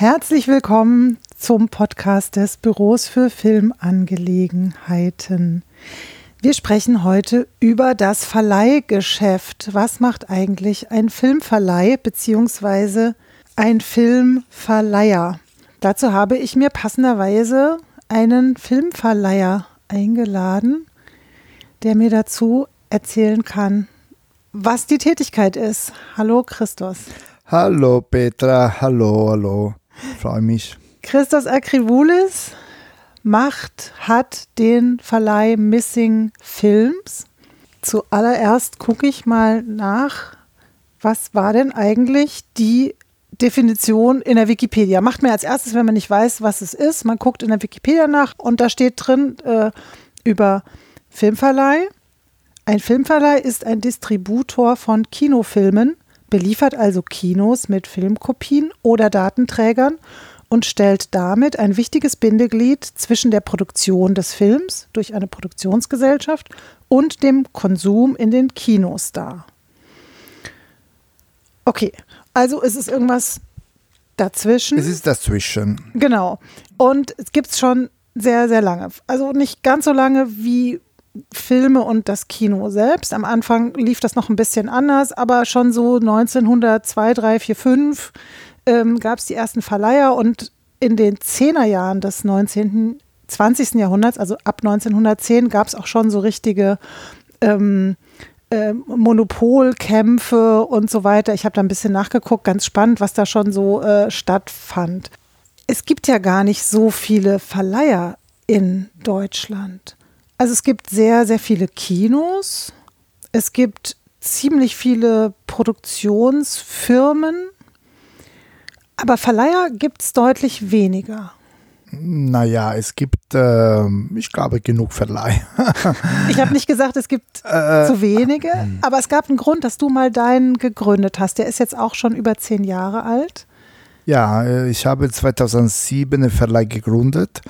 Herzlich willkommen zum Podcast des Büros für Filmangelegenheiten. Wir sprechen heute über das Verleihgeschäft. Was macht eigentlich ein Filmverleih bzw. ein Filmverleiher? Dazu habe ich mir passenderweise einen Filmverleiher eingeladen, der mir dazu erzählen kann, was die Tätigkeit ist. Hallo Christos. Hallo Petra, hallo, hallo. Freue mich. Christos Akrivoulis macht, hat den Verleih Missing Films. Zuallererst gucke ich mal nach, was war denn eigentlich die Definition in der Wikipedia. Macht man als erstes, wenn man nicht weiß, was es ist. Man guckt in der Wikipedia nach und da steht drin äh, über Filmverleih. Ein Filmverleih ist ein Distributor von Kinofilmen, beliefert also Kinos mit Filmkopien oder Datenträgern und stellt damit ein wichtiges Bindeglied zwischen der Produktion des Films durch eine Produktionsgesellschaft und dem Konsum in den Kinos dar. Okay, also ist es irgendwas dazwischen. Es ist dazwischen. Genau. Und es gibt es schon sehr, sehr lange. Also nicht ganz so lange wie Filme und das Kino selbst. Am Anfang lief das noch ein bisschen anders, aber schon so 1902, 3, 4, 5 ähm, gab es die ersten Verleiher und in den Zehnerjahren des 19., 20. Jahrhunderts, also ab 1910, gab es auch schon so richtige ähm, äh, Monopolkämpfe und so weiter. Ich habe da ein bisschen nachgeguckt, ganz spannend, was da schon so äh, stattfand. Es gibt ja gar nicht so viele Verleiher in Deutschland. Also es gibt sehr, sehr viele Kinos. Es gibt ziemlich viele Produktionsfirmen. Aber Verleiher gibt es deutlich weniger. Naja, es gibt, äh, ich glaube, genug Verleih. ich habe nicht gesagt, es gibt äh, zu wenige, aber es gab einen Grund, dass du mal deinen gegründet hast. Der ist jetzt auch schon über zehn Jahre alt. Ja, äh, ich habe 2007 einen Verleih gegründet.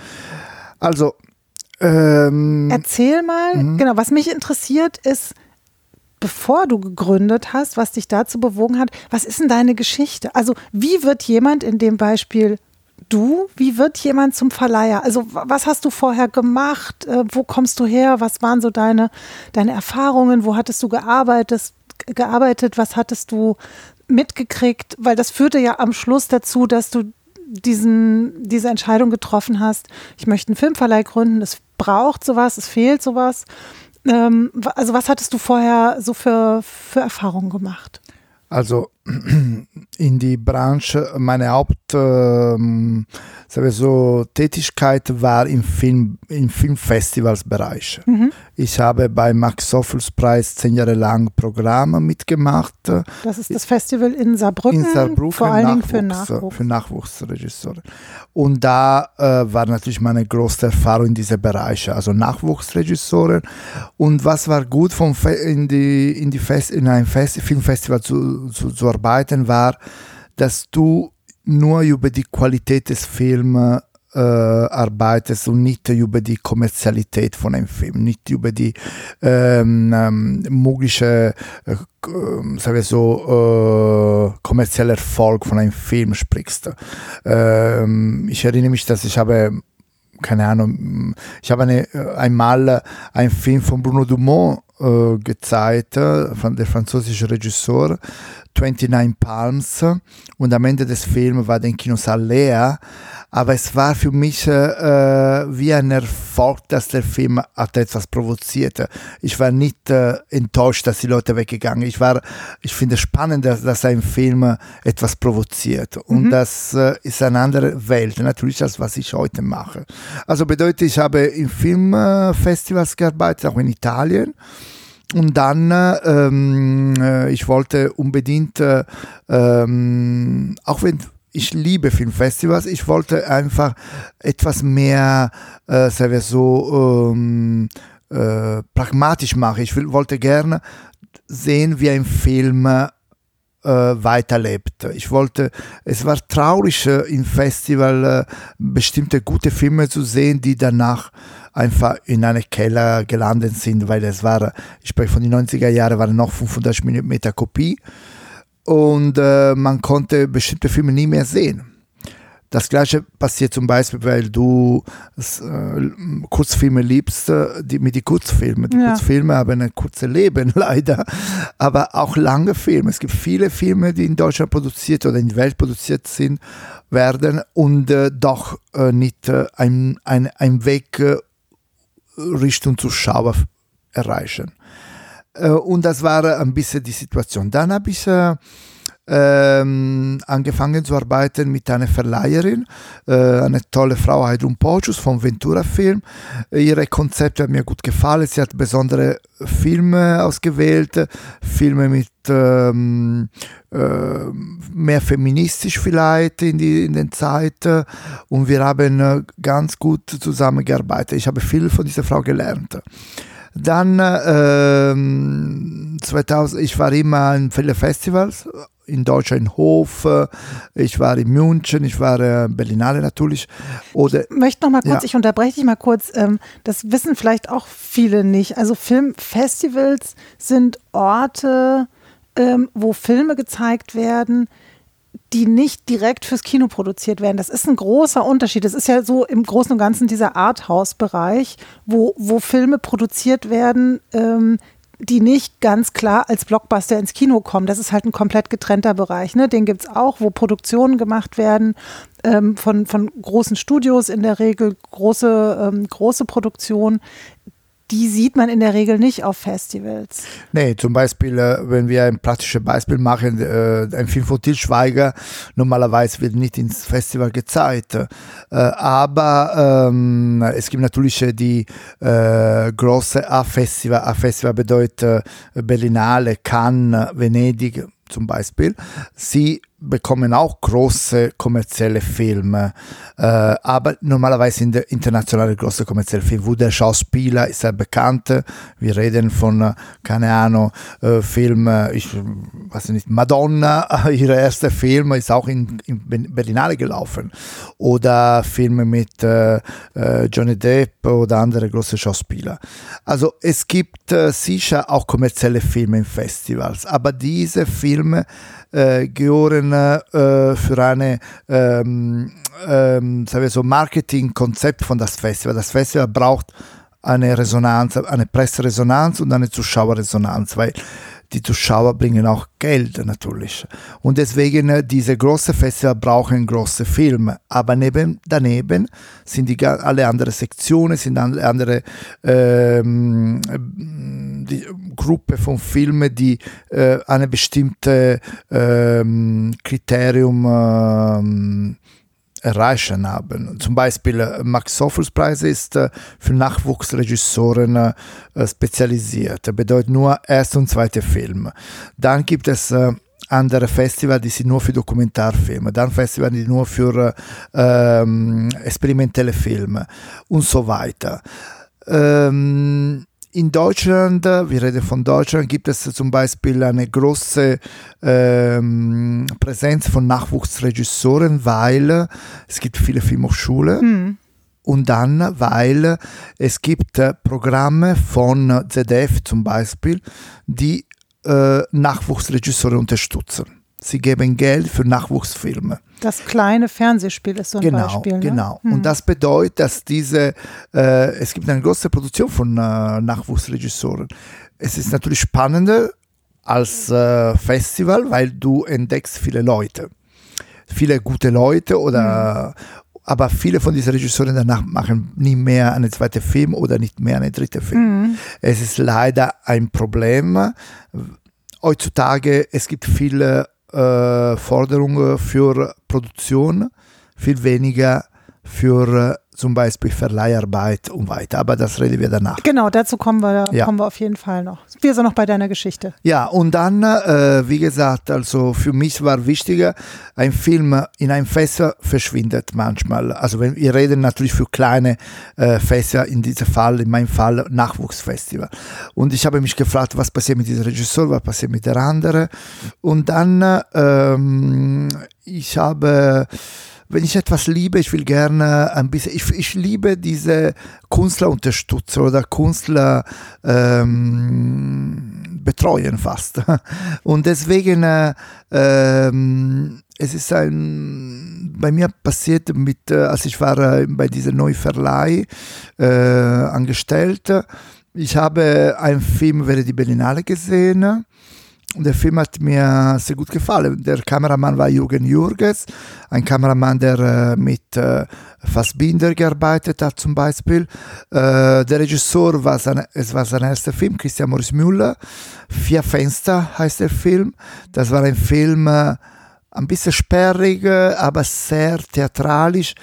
Also, ähm, erzähl mal, mhm. genau, was mich interessiert ist, bevor du gegründet hast, was dich dazu bewogen hat, was ist denn deine Geschichte? Also, wie wird jemand in dem Beispiel du, wie wird jemand zum Verleiher? Also, was hast du vorher gemacht? Äh, wo kommst du her? Was waren so deine, deine Erfahrungen? Wo hattest du gearbeitet? gearbeitet? Was hattest du mitgekriegt? Weil das führte ja am Schluss dazu, dass du diesen, diese Entscheidung getroffen hast, ich möchte einen Filmverleih gründen, es braucht sowas, es fehlt sowas. Ähm, also was hattest du vorher so für, für Erfahrungen gemacht? Also in die Branche, meine Haupt ähm, so, Tätigkeit war im, Film, im Filmfestivalsbereich. Mhm. Ich habe bei Max Soffels Preis zehn Jahre lang Programme mitgemacht. Das ist das Festival in Saarbrücken, in Saarbrücken vor allen Dingen für Nachwuchs. Für Nachwuchsregisseure. Und da äh, war natürlich meine größte Erfahrung in diesem Bereich, also Nachwuchsregisseure. Und was war gut, vom Fe in, die, in, die Fest in einem Fest Filmfestival zu, zu, zu arbeiten, war, dass du nur über die Qualität des Films äh, arbeitest und nicht über die Kommerzialität von einem Film, nicht über die ähm, ähm, mögliche, äh, sagen wir so, äh, kommerzielle Erfolg von einem Film sprichst. Ähm, ich erinnere mich, dass ich habe keine Ahnung, ich habe eine, einmal einen Film von Bruno Dumont äh, gezeigt, von der französische Regisseur, 29 Palms. Und am Ende des Films war der Kinosaal leer, aber es war für mich äh, wie ein Erfolg, dass der Film hat etwas provozierte. Ich war nicht äh, enttäuscht, dass die Leute weggegangen Ich war, ich finde es spannend, dass, dass ein Film etwas provoziert und mhm. das äh, ist eine andere Welt, natürlich als was ich heute mache. Also bedeutet, ich habe in Filmfestivals gearbeitet, auch in Italien. Und dann, ähm, äh, ich wollte unbedingt, äh, ähm, auch wenn ich liebe Filmfestivals, ich wollte einfach etwas mehr, äh, sagen wir so, ähm, äh, pragmatisch machen. Ich will, wollte gerne sehen, wie ein Film äh, weiterlebt. Ich wollte, es war traurig äh, im Festival äh, bestimmte gute Filme zu sehen, die danach einfach in einen Keller gelandet sind, weil es war, ich spreche von den 90er Jahren, waren noch 500 mm Kopie und äh, man konnte bestimmte Filme nie mehr sehen. Das gleiche passiert zum Beispiel, weil du äh, Kurzfilme liebst, äh, die, mit den Kurzfilmen. Die ja. Kurzfilme haben ein kurzes Leben leider, aber auch lange Filme. Es gibt viele Filme, die in Deutschland produziert oder in der Welt produziert sind, werden und äh, doch äh, nicht äh, ein, ein, ein Weg äh, Richtung Zuschauer erreichen. Und das war ein bisschen die Situation. Dann habe ich ähm, angefangen zu arbeiten mit einer Verleiherin, äh, eine tolle Frau, Heidrun Pocius vom Ventura Film. Ihre Konzepte haben mir gut gefallen. Sie hat besondere Filme ausgewählt, Filme mit ähm, äh, mehr feministisch vielleicht in, die, in den Zeiten und wir haben äh, ganz gut zusammengearbeitet. Ich habe viel von dieser Frau gelernt. Dann äh, 2000, ich war immer in vielen Festivals in Deutschland in Hof, ich war in München, ich war in Berlinale natürlich. Oder, ich möchte noch mal kurz, ja. ich unterbreche dich mal kurz, ähm, das wissen vielleicht auch viele nicht. Also Filmfestivals sind Orte, ähm, wo Filme gezeigt werden, die nicht direkt fürs Kino produziert werden. Das ist ein großer Unterschied. Das ist ja so im Großen und Ganzen dieser Arthouse-Bereich, wo, wo Filme produziert werden, ähm, die nicht ganz klar als Blockbuster ins Kino kommen. Das ist halt ein komplett getrennter Bereich. Ne? Den gibt es auch, wo Produktionen gemacht werden ähm, von, von großen Studios, in der Regel große, ähm, große Produktionen, die sieht man in der Regel nicht auf Festivals. Nee, zum Beispiel, äh, wenn wir ein praktisches Beispiel machen, äh, ein Film von Til Schweiger, normalerweise wird nicht ins Festival gezeigt. Äh, aber ähm, es gibt natürlich die äh, große A-Festival. A-Festival bedeutet Berlinale, Cannes, Venedig zum Beispiel. Sie bekommen auch große kommerzielle Filme, äh, aber normalerweise in der internationale große kommerzielle Film, wo der Schauspieler ist sehr bekannt. Wir reden von, keine Ahnung, äh, Film, ich weiß nicht, Madonna, ihre erste Film ist auch in, in Berlinale gelaufen. Oder Filme mit äh, äh, Johnny Depp oder andere große Schauspieler. Also es gibt äh, sicher auch kommerzielle Filme in Festivals, aber diese Filme äh, gehören äh, für eine ähm, ähm, so Marketingkonzept von das Festival. Das Festival braucht eine Resonanz, eine Presseresonanz und eine Zuschauerresonanz, weil die Zuschauer bringen auch Geld natürlich. Und deswegen äh, diese großen Festival brauchen große Filme. Aber neben, daneben sind die, alle anderen Sektionen, sind alle andere ähm, die Gruppe von Filmen, die äh, eine bestimmte ähm, Kriterium ähm, erreichen haben. Zum Beispiel äh, Max Soffels Preis ist äh, für Nachwuchsregisseuren äh, spezialisiert. Bedeutet nur erste und zweite Film. Dann gibt es andere Festival, die sind nur für Dokumentarfilme, dann Festival, die nur für ähm, experimentelle Filme und so weiter. Ähm, in Deutschland, wir reden von Deutschland, gibt es zum Beispiel eine große ähm, Präsenz von Nachwuchsregisseuren, weil es gibt viele Filmhochschulen. Mhm. Und dann, weil es gibt äh, Programme von ZDF zum Beispiel, die äh, Nachwuchsregisseure unterstützen. Sie geben Geld für Nachwuchsfilme. Das kleine Fernsehspiel ist so ein genau, Beispiel. Ne? Genau. Hm. Und das bedeutet, dass diese, äh, es gibt eine große Produktion von äh, Nachwuchsregisseuren. Es ist natürlich spannender als äh, Festival, weil du entdeckst viele Leute. Viele gute Leute oder hm. aber viele von diesen Regisseuren danach machen nie mehr einen zweiten Film oder nicht mehr einen dritten Film. Mhm. Es ist leider ein Problem. Heutzutage, es gibt viele äh, Forderungen für Produktion, viel weniger für zum Beispiel Verleiharbeit und weiter. Aber das reden wir danach. Genau, dazu kommen wir, ja. kommen wir auf jeden Fall noch. Wir sind noch bei deiner Geschichte. Ja, und dann, äh, wie gesagt, also für mich war wichtiger, ein Film in einem Festival verschwindet manchmal. Also wenn, wir reden natürlich für kleine äh, Festival, in diesem Fall, in meinem Fall Nachwuchsfestival. Und ich habe mich gefragt, was passiert mit diesem Regisseur, was passiert mit der anderen. Und dann, ähm, ich habe wenn ich etwas liebe, ich will gerne ein bisschen, ich, ich liebe diese Künstlerunterstützer oder Künstler ähm, betreuen fast. Und deswegen, äh, ähm, es ist ein, bei mir passiert mit, äh, als ich war äh, bei diesem neuen Verleih äh, angestellt, ich habe einen Film während die Berlinale gesehen der Film hat mir sehr gut gefallen. Der Kameramann war Jürgen Jürges, ein Kameramann, der äh, mit äh, Fassbinder gearbeitet hat zum Beispiel. Äh, der Regisseur war sein, es war sein erster Film, Christian Moritz Müller. Vier Fenster heißt der Film. Das war ein Film, ein bisschen sperrig, aber sehr theatralisch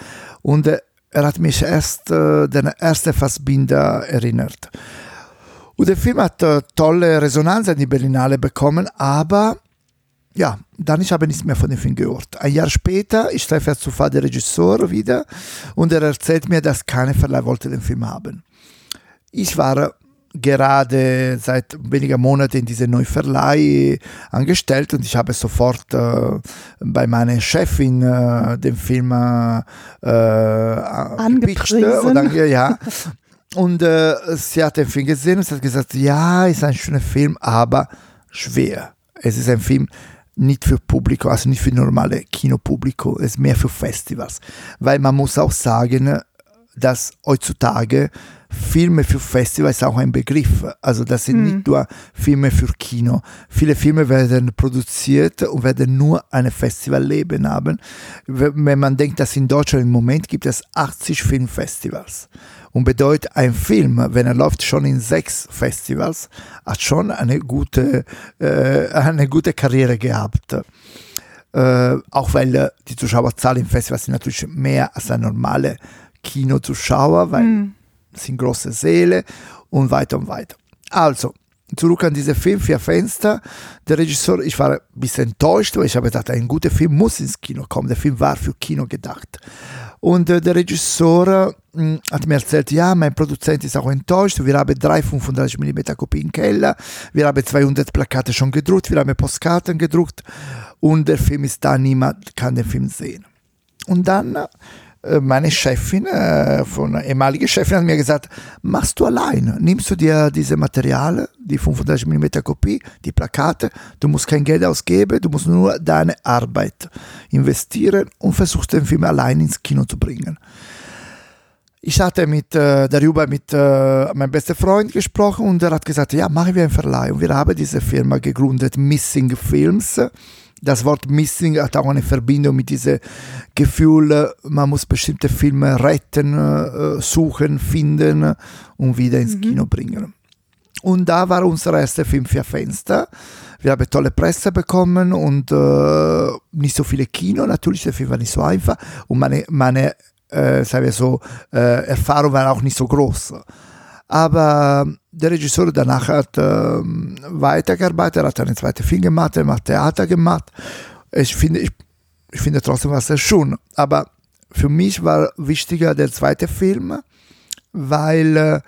und er hat mich erst äh, den ersten Fassbinder erinnert. Und der Film hat äh, tolle Resonanz in die Berlinale bekommen, aber ja, dann ich habe nichts mehr von dem Film gehört. Ein Jahr später, ich treffe Zufall den Regisseur wieder und er erzählt mir, dass keine Verleih wollte den Film haben. Ich war gerade seit wenigen Monaten in diesem neuen Verleih angestellt und ich habe sofort äh, bei meiner Chefin äh, den Film äh, äh angepriesen. Und dann, ja, Und äh, sie hat den Film gesehen und hat gesagt, ja, ist ein schöner Film, aber schwer. Es ist ein Film nicht für Publikum, also nicht für normale Kinopublikum, es ist mehr für Festivals. Weil man muss auch sagen, dass heutzutage Filme für Festivals ist auch ein Begriff. Also das sind mhm. nicht nur Filme für Kino. Viele Filme werden produziert und werden nur ein Festivalleben haben. Wenn man denkt, dass in Deutschland im Moment gibt es 80 Filmfestivals und bedeutet, ein Film, wenn er läuft schon in sechs Festivals, hat schon eine gute, äh, eine gute Karriere gehabt. Äh, auch weil äh, die Zuschauerzahl im Festival sind natürlich mehr als ein normale Kinozuschauer, weil mhm. Sind große Säle und weiter und weiter. Also, zurück an diese Film, Vier Fenster. Der Regisseur, ich war ein bisschen enttäuscht, weil ich habe gedacht, ein guter Film muss ins Kino kommen. Der Film war für Kino gedacht. Und äh, der Regisseur mh, hat mir erzählt, ja, mein Produzent ist auch enttäuscht. Wir haben drei 35 mm Kopien im Keller. Wir haben 200 Plakate schon gedruckt. Wir haben Postkarten gedruckt. Und der Film ist da, niemand kann den Film sehen. Und dann äh, meine Chefin, äh, von ehemalige Chefin, hat mir gesagt, machst du allein, nimmst du dir diese Materialien, die 35 mm Kopie, die Plakate, du musst kein Geld ausgeben, du musst nur deine Arbeit investieren und versuchst den Film allein ins Kino zu bringen. Ich hatte mit, äh, darüber mit äh, meinem besten Freund gesprochen und er hat gesagt, ja, machen wir einen Verleih. Und wir haben diese Firma gegründet, Missing Films das Wort Missing hat auch eine Verbindung mit diesem Gefühl, man muss bestimmte Filme retten, äh, suchen, finden und wieder ins mhm. Kino bringen. Und da war unser erster Film Vier Fenster. Wir haben tolle Presse bekommen und äh, nicht so viele Kino. Natürlich, der Film war nicht so einfach und meine, meine äh, sagen wir so, äh, Erfahrung war auch nicht so groß. Aber der Regisseur danach hat äh, weitergearbeitet, er hat einen zweiten Film gemacht, er hat Theater gemacht. Ich finde, ich, ich finde trotzdem was sehr schön. Aber für mich war wichtiger der zweite Film, weil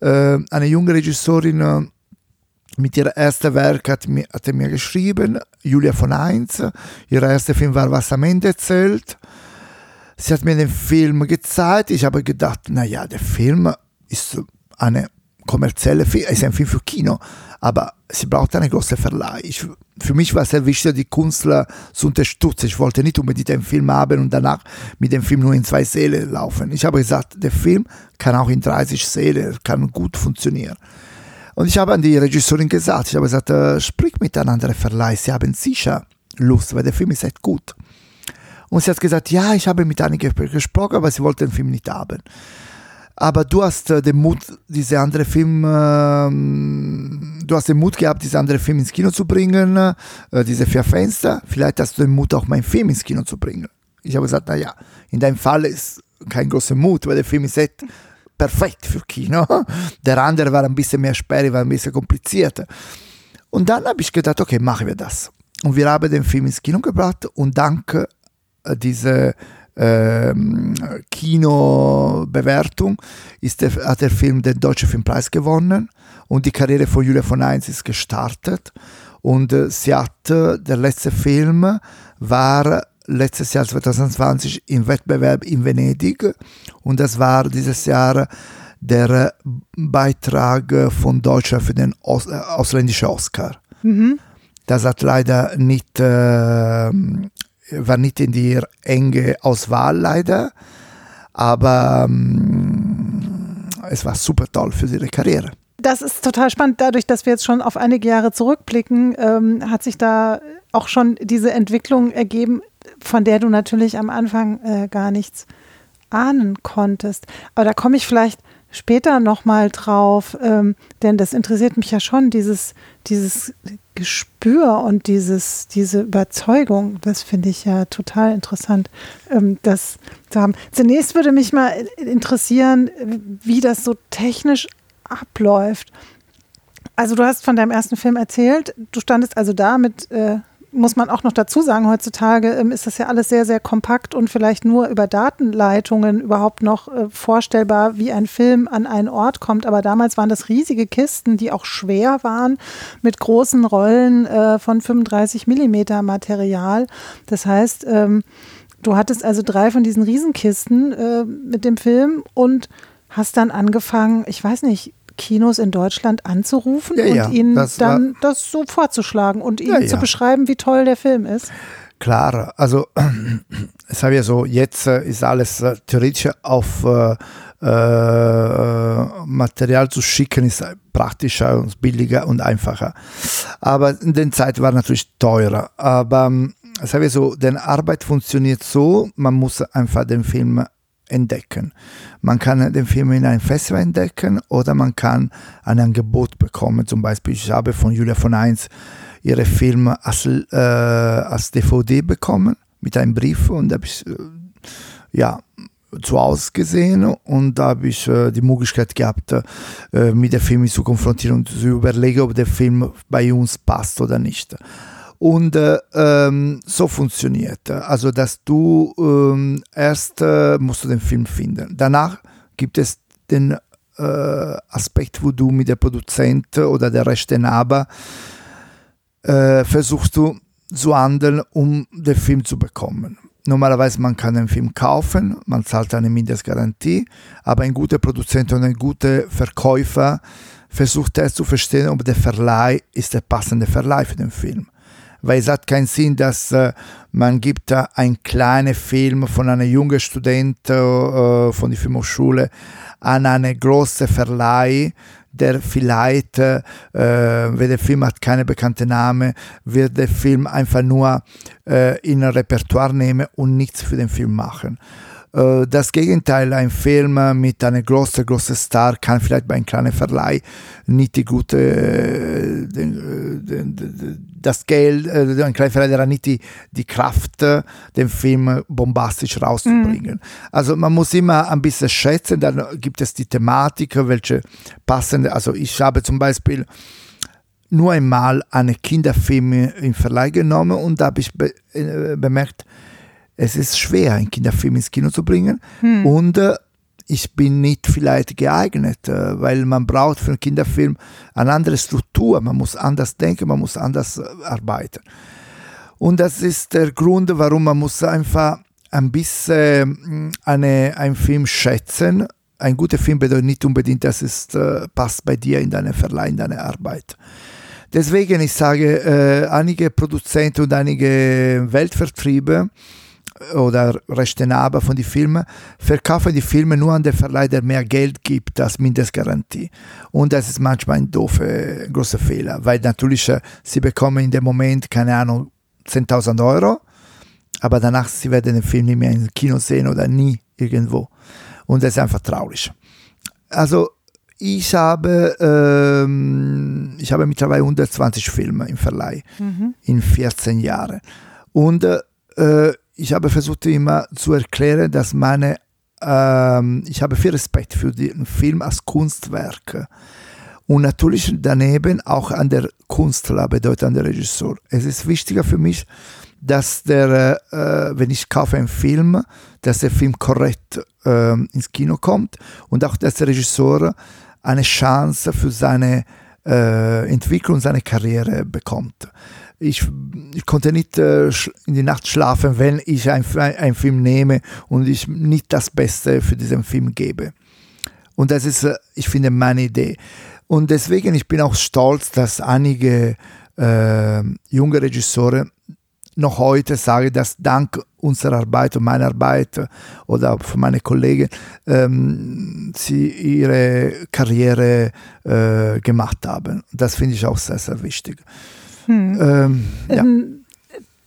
äh, eine junge Regisseurin äh, mit ihrem ersten Werk hat, mir, hat mir geschrieben, Julia von Heinz. Ihr erster Film war Was am Ende zählt. Sie hat mir den Film gezeigt. Ich habe gedacht, naja, der Film ist eine kommerzielle Film, ist ein Film für Kino, aber sie braucht eine große Verleih. Ich, für mich war es sehr wichtig, die Künstler zu unterstützen. Ich wollte nicht unbedingt einen Film haben und danach mit dem Film nur in zwei Säle laufen. Ich habe gesagt, der Film kann auch in 30 Säle, kann gut funktionieren. Und ich habe an die Regisseurin gesagt, ich habe gesagt, äh, sprich mit einem anderen Verleih, sie haben sicher Lust, weil der Film ist echt gut. Und sie hat gesagt, ja, ich habe mit einigen gesprochen, aber sie wollte den Film nicht haben. Aber du hast äh, den Mut, diese andere Film, äh, du hast den Mut gehabt, diese andere Film ins Kino zu bringen, äh, diese vier Fenster. Vielleicht hast du den Mut, auch meinen Film ins Kino zu bringen. Ich habe gesagt, naja, in deinem Fall ist kein großer Mut, weil der Film ist echt perfekt für Kino. Der andere war ein bisschen mehr sperrig, war ein bisschen komplizierter. Und dann habe ich gedacht, okay, machen wir das. Und wir haben den Film ins Kino gebracht und dank äh, dieser ähm, Kinobewertung ist der, hat der Film den Deutschen Filmpreis gewonnen und die Karriere von Julia von Heinz ist gestartet. Und äh, sie hat, äh, der letzte Film war letztes Jahr 2020 im Wettbewerb in Venedig und das war dieses Jahr der Beitrag von Deutschland für den Aus, äh, ausländischen Oscar. Mhm. Das hat leider nicht, äh, war nicht in die enge Auswahl leider, aber ähm, es war super toll für ihre Karriere. Das ist total spannend. Dadurch, dass wir jetzt schon auf einige Jahre zurückblicken, ähm, hat sich da auch schon diese Entwicklung ergeben, von der du natürlich am Anfang äh, gar nichts ahnen konntest. Aber da komme ich vielleicht später nochmal drauf, ähm, denn das interessiert mich ja schon, dieses, dieses Gespür und dieses, diese Überzeugung, das finde ich ja total interessant, ähm, das zu haben. Zunächst würde mich mal interessieren, wie das so technisch abläuft. Also du hast von deinem ersten Film erzählt, du standest also da mit äh, muss man auch noch dazu sagen, heutzutage ähm, ist das ja alles sehr, sehr kompakt und vielleicht nur über Datenleitungen überhaupt noch äh, vorstellbar, wie ein Film an einen Ort kommt. Aber damals waren das riesige Kisten, die auch schwer waren, mit großen Rollen äh, von 35 Millimeter Material. Das heißt, ähm, du hattest also drei von diesen Riesenkisten äh, mit dem Film und hast dann angefangen, ich weiß nicht, Kinos in Deutschland anzurufen ja, und ja, ihnen das dann das so vorzuschlagen und ihnen ja, zu beschreiben, wie toll der Film ist? Klar, also es habe ja so, jetzt äh, ist alles äh, theoretisch auf äh, äh, Material zu schicken, ist praktischer und billiger und einfacher. Aber in der Zeit war natürlich teurer. Aber es habe ja so, denn Arbeit funktioniert so, man muss einfach den Film entdecken. Man kann den Film in einem Festival entdecken oder man kann ein Angebot bekommen. Zum Beispiel, ich habe von Julia von Eins ihre Filme als, äh, als DVD bekommen mit einem Brief und habe ich äh, ja zu Hause gesehen und da habe ich äh, die Möglichkeit gehabt, äh, mit dem Film zu konfrontieren und zu überlegen, ob der Film bei uns passt oder nicht. Und äh, ähm, so funktioniert. Also, dass du ähm, erst äh, musst du den Film finden. Danach gibt es den äh, Aspekt, wo du mit der Produzent oder der Rechteinhaber äh, versuchst du zu handeln, um den Film zu bekommen. Normalerweise man kann einen Film kaufen, man zahlt eine Mindestgarantie, aber ein guter Produzent und ein guter Verkäufer versucht erst zu verstehen, ob der Verleih ist der passende Verleih für den Film weil es hat keinen Sinn, dass äh, man gibt da einen kleinen Film von einem jungen Student äh, von der Filmhochschule an einen großen Verleih, der vielleicht, äh, wenn der Film hat keine bekannte Name, wird der Film einfach nur äh, in ein Repertoire nehmen und nichts für den Film machen. Äh, das Gegenteil, ein Film mit einem großen, großen Star kann vielleicht bei einem kleinen Verleih nicht die gute, äh, das Geld, äh, ein kleiner Verleih hat nicht die, die Kraft, den Film bombastisch rauszubringen. Mhm. Also man muss immer ein bisschen schätzen, dann gibt es die Thematik, welche passende, also ich habe zum Beispiel nur einmal einen Kinderfilm im Verleih genommen und da habe ich be bemerkt, es ist schwer, einen Kinderfilm ins Kino zu bringen. Hm. Und äh, ich bin nicht vielleicht geeignet, äh, weil man braucht für einen Kinderfilm eine andere Struktur. Man muss anders denken, man muss anders äh, arbeiten. Und das ist der Grund, warum man muss einfach ein bisschen mm, eine, einen Film schätzen. Ein guter Film bedeutet nicht unbedingt, dass es äh, passt bei dir in deine Verleih, in deine Arbeit. Deswegen, ich sage, einige Produzenten und einige Weltvertriebe oder Rechteinhaber von den Filmen verkaufen die Filme nur an den Verleih, der mehr Geld gibt als Mindestgarantie. Und das ist manchmal ein doofer, großer Fehler, weil natürlich äh, sie bekommen in dem Moment, keine Ahnung, 10.000 Euro, aber danach sie werden den Film nicht mehr im Kino sehen oder nie irgendwo. Und das ist einfach traurig. Also ich habe, ähm, ich habe mittlerweile 120 Filme im Verleih mhm. in 14 Jahren. Und äh, ich habe versucht immer zu erklären, dass meine, ähm, ich habe viel Respekt für den Film als Kunstwerk. Und natürlich daneben auch an der Künstler, bedeutet an der Regisseur. Es ist wichtiger für mich, dass der, äh, wenn ich kaufe einen Film, dass der Film korrekt äh, ins Kino kommt und auch, dass der Regisseur eine Chance für seine äh, Entwicklung, seine Karriere bekommt. Ich, ich konnte nicht äh, in die Nacht schlafen, wenn ich einen Film nehme und ich nicht das Beste für diesen Film gebe. Und das ist, äh, ich finde, meine Idee. Und deswegen, ich bin auch stolz, dass einige äh, junge Regisseure noch heute sagen, dass dank unserer Arbeit und meiner Arbeit oder von meinen Kollegen ähm, sie ihre Karriere äh, gemacht haben. Das finde ich auch sehr, sehr wichtig. Hm. Ähm, ja. ähm,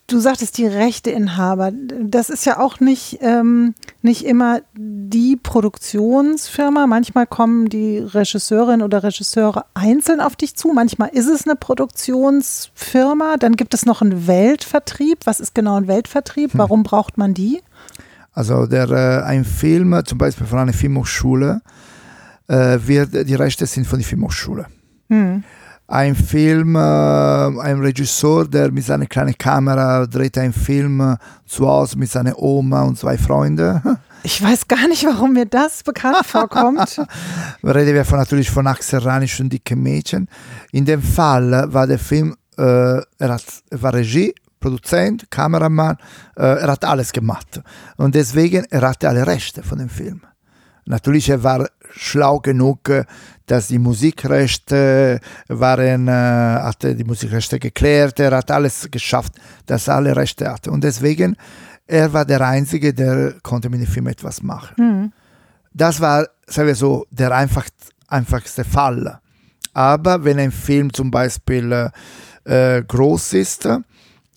du sagtest die Rechteinhaber. Das ist ja auch nicht, ähm, nicht immer die Produktionsfirma. Manchmal kommen die Regisseurinnen oder Regisseure einzeln auf dich zu. Manchmal ist es eine Produktionsfirma. Dann gibt es noch einen Weltvertrieb. Was ist genau ein Weltvertrieb? Hm. Warum braucht man die? Also der, äh, ein Film, zum Beispiel von einer Filmhochschule, äh, wird, die Rechte sind von der Filmhochschule. Hm ein Film, äh, ein Regisseur, der mit seiner kleinen Kamera dreht einen Film äh, zu Hause mit seiner Oma und zwei Freunden. Ich weiß gar nicht, warum mir das bekannt vorkommt. Reden wir von, natürlich von Axel Ranisch und Dicke Mädchen. In dem Fall war der Film, äh, er, hat, er war Regie, Produzent, Kameramann, äh, er hat alles gemacht. Und deswegen, er hatte alle Rechte von dem Film. Natürlich, er war schlau genug, dass die Musikrechte waren, äh, hatte die Musikrechte geklärt, er hat alles geschafft, dass er alle Rechte hatte. Und deswegen, er war der Einzige, der konnte mit dem Film etwas machen. Mhm. Das war, sagen wir so, der einfach, einfachste Fall. Aber wenn ein Film zum Beispiel äh, groß ist,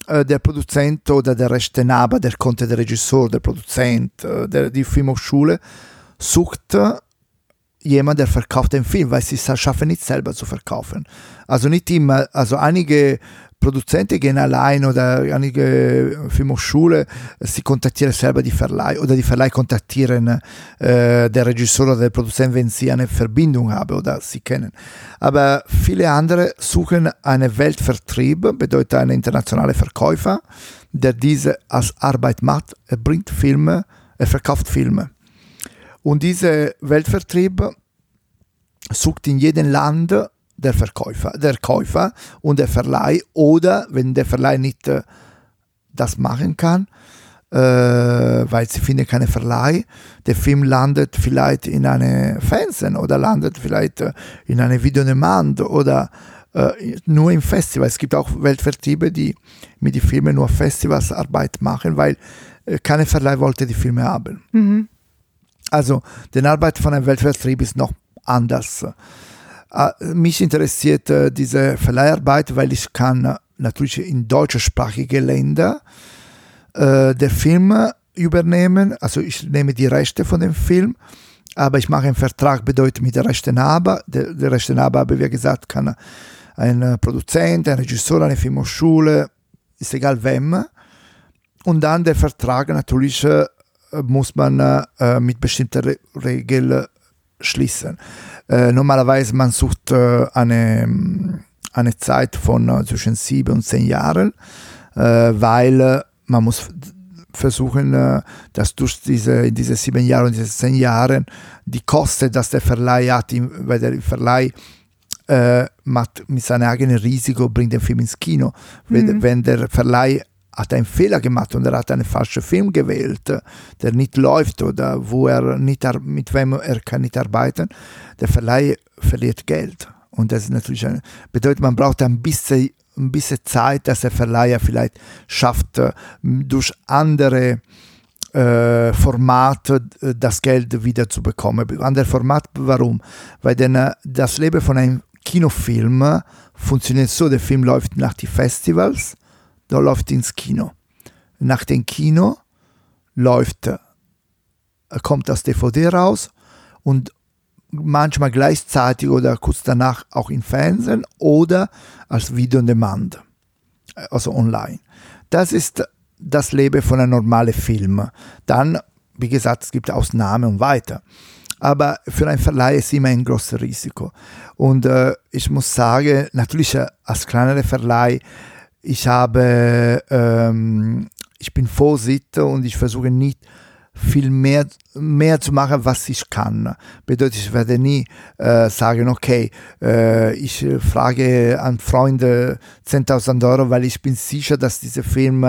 äh, der Produzent oder der Rechtenaber, der konnte der Regisseur, der Produzent, äh, der, die Filmhochschule, sucht jemand, der verkauft den Film, weil sie es schaffen nicht selber zu verkaufen. Also nicht immer, also einige Produzenten gehen allein oder einige Filmhochschule, sie kontaktieren selber die Verleih oder die Verleih kontaktieren äh, der Regisseur oder der Produzent, wenn sie eine Verbindung haben oder sie kennen. Aber viele andere suchen einen Weltvertrieb, bedeutet einen internationalen Verkäufer, der diese als Arbeit macht. Er bringt Filme, er verkauft Filme. Und dieser Weltvertrieb sucht in jedem Land der Verkäufer, der Käufer und der Verleih oder wenn der Verleih nicht äh, das machen kann, äh, weil sie finden keine Verleih, der Film landet vielleicht in einem Fernsehen oder landet vielleicht äh, in einem Videodemand oder äh, nur im Festival. Es gibt auch Weltvertriebe, die mit den Filmen nur Festivalsarbeit machen, weil keine Verleih wollte die Filme haben. Mhm. Also, die Arbeit von einem Weltvertrieb ist noch anders. Äh, mich interessiert äh, diese Verleiharbeit, weil ich kann äh, natürlich in deutschsprachige Länder äh, der Film übernehmen. Also ich nehme die Rechte von dem Film, aber ich mache einen Vertrag, bedeutet mit der Rechtenaber. Der, der Rechtenaber, wie gesagt, kann ein Produzent, ein Regisseur, eine Filmhochschule, ist egal wem. Und dann der Vertrag natürlich muss man äh, mit bestimmten Re Regeln schließen. Äh, normalerweise man sucht äh, eine, eine Zeit von äh, zwischen sieben und zehn Jahren, äh, weil äh, man muss versuchen, dass durch diese, diese sieben Jahre und diese zehn Jahren die Kosten, dass der Verleih hat, weil der Verleih äh, macht mit seinem eigenen Risiko bringt den Film ins Kino. Mhm. Wenn der Verleih hat einen Fehler gemacht und er hat einen falschen Film gewählt, der nicht läuft oder wo er nicht, mit wem er kann nicht arbeiten, der Verleih verliert Geld. Und das ist natürlich ein, bedeutet, man braucht ein bisschen, ein bisschen Zeit, dass der Verleiher vielleicht schafft, durch andere äh, Formate das Geld wieder zu bekommen. Andere Format, warum? Weil denn, das Leben von einem Kinofilm funktioniert so, der Film läuft nach den Festivals, da läuft ins Kino. Nach dem Kino läuft, äh, kommt das DVD raus und manchmal gleichzeitig oder kurz danach auch im Fernsehen oder als Video on Demand, äh, also online. Das ist das Leben von einem normalen Film. Dann, wie gesagt, es gibt Ausnahmen und weiter. Aber für einen Verleih ist immer ein großes Risiko. Und äh, ich muss sagen, natürlich äh, als kleinerer Verleih ich habe, ähm, ich bin Vorsitter und ich versuche nicht viel mehr, mehr zu machen, was ich kann. Bedeutet, ich werde nie äh, sagen, okay, äh, ich frage an Freunde 10.000 Euro, weil ich bin sicher, dass dieser Film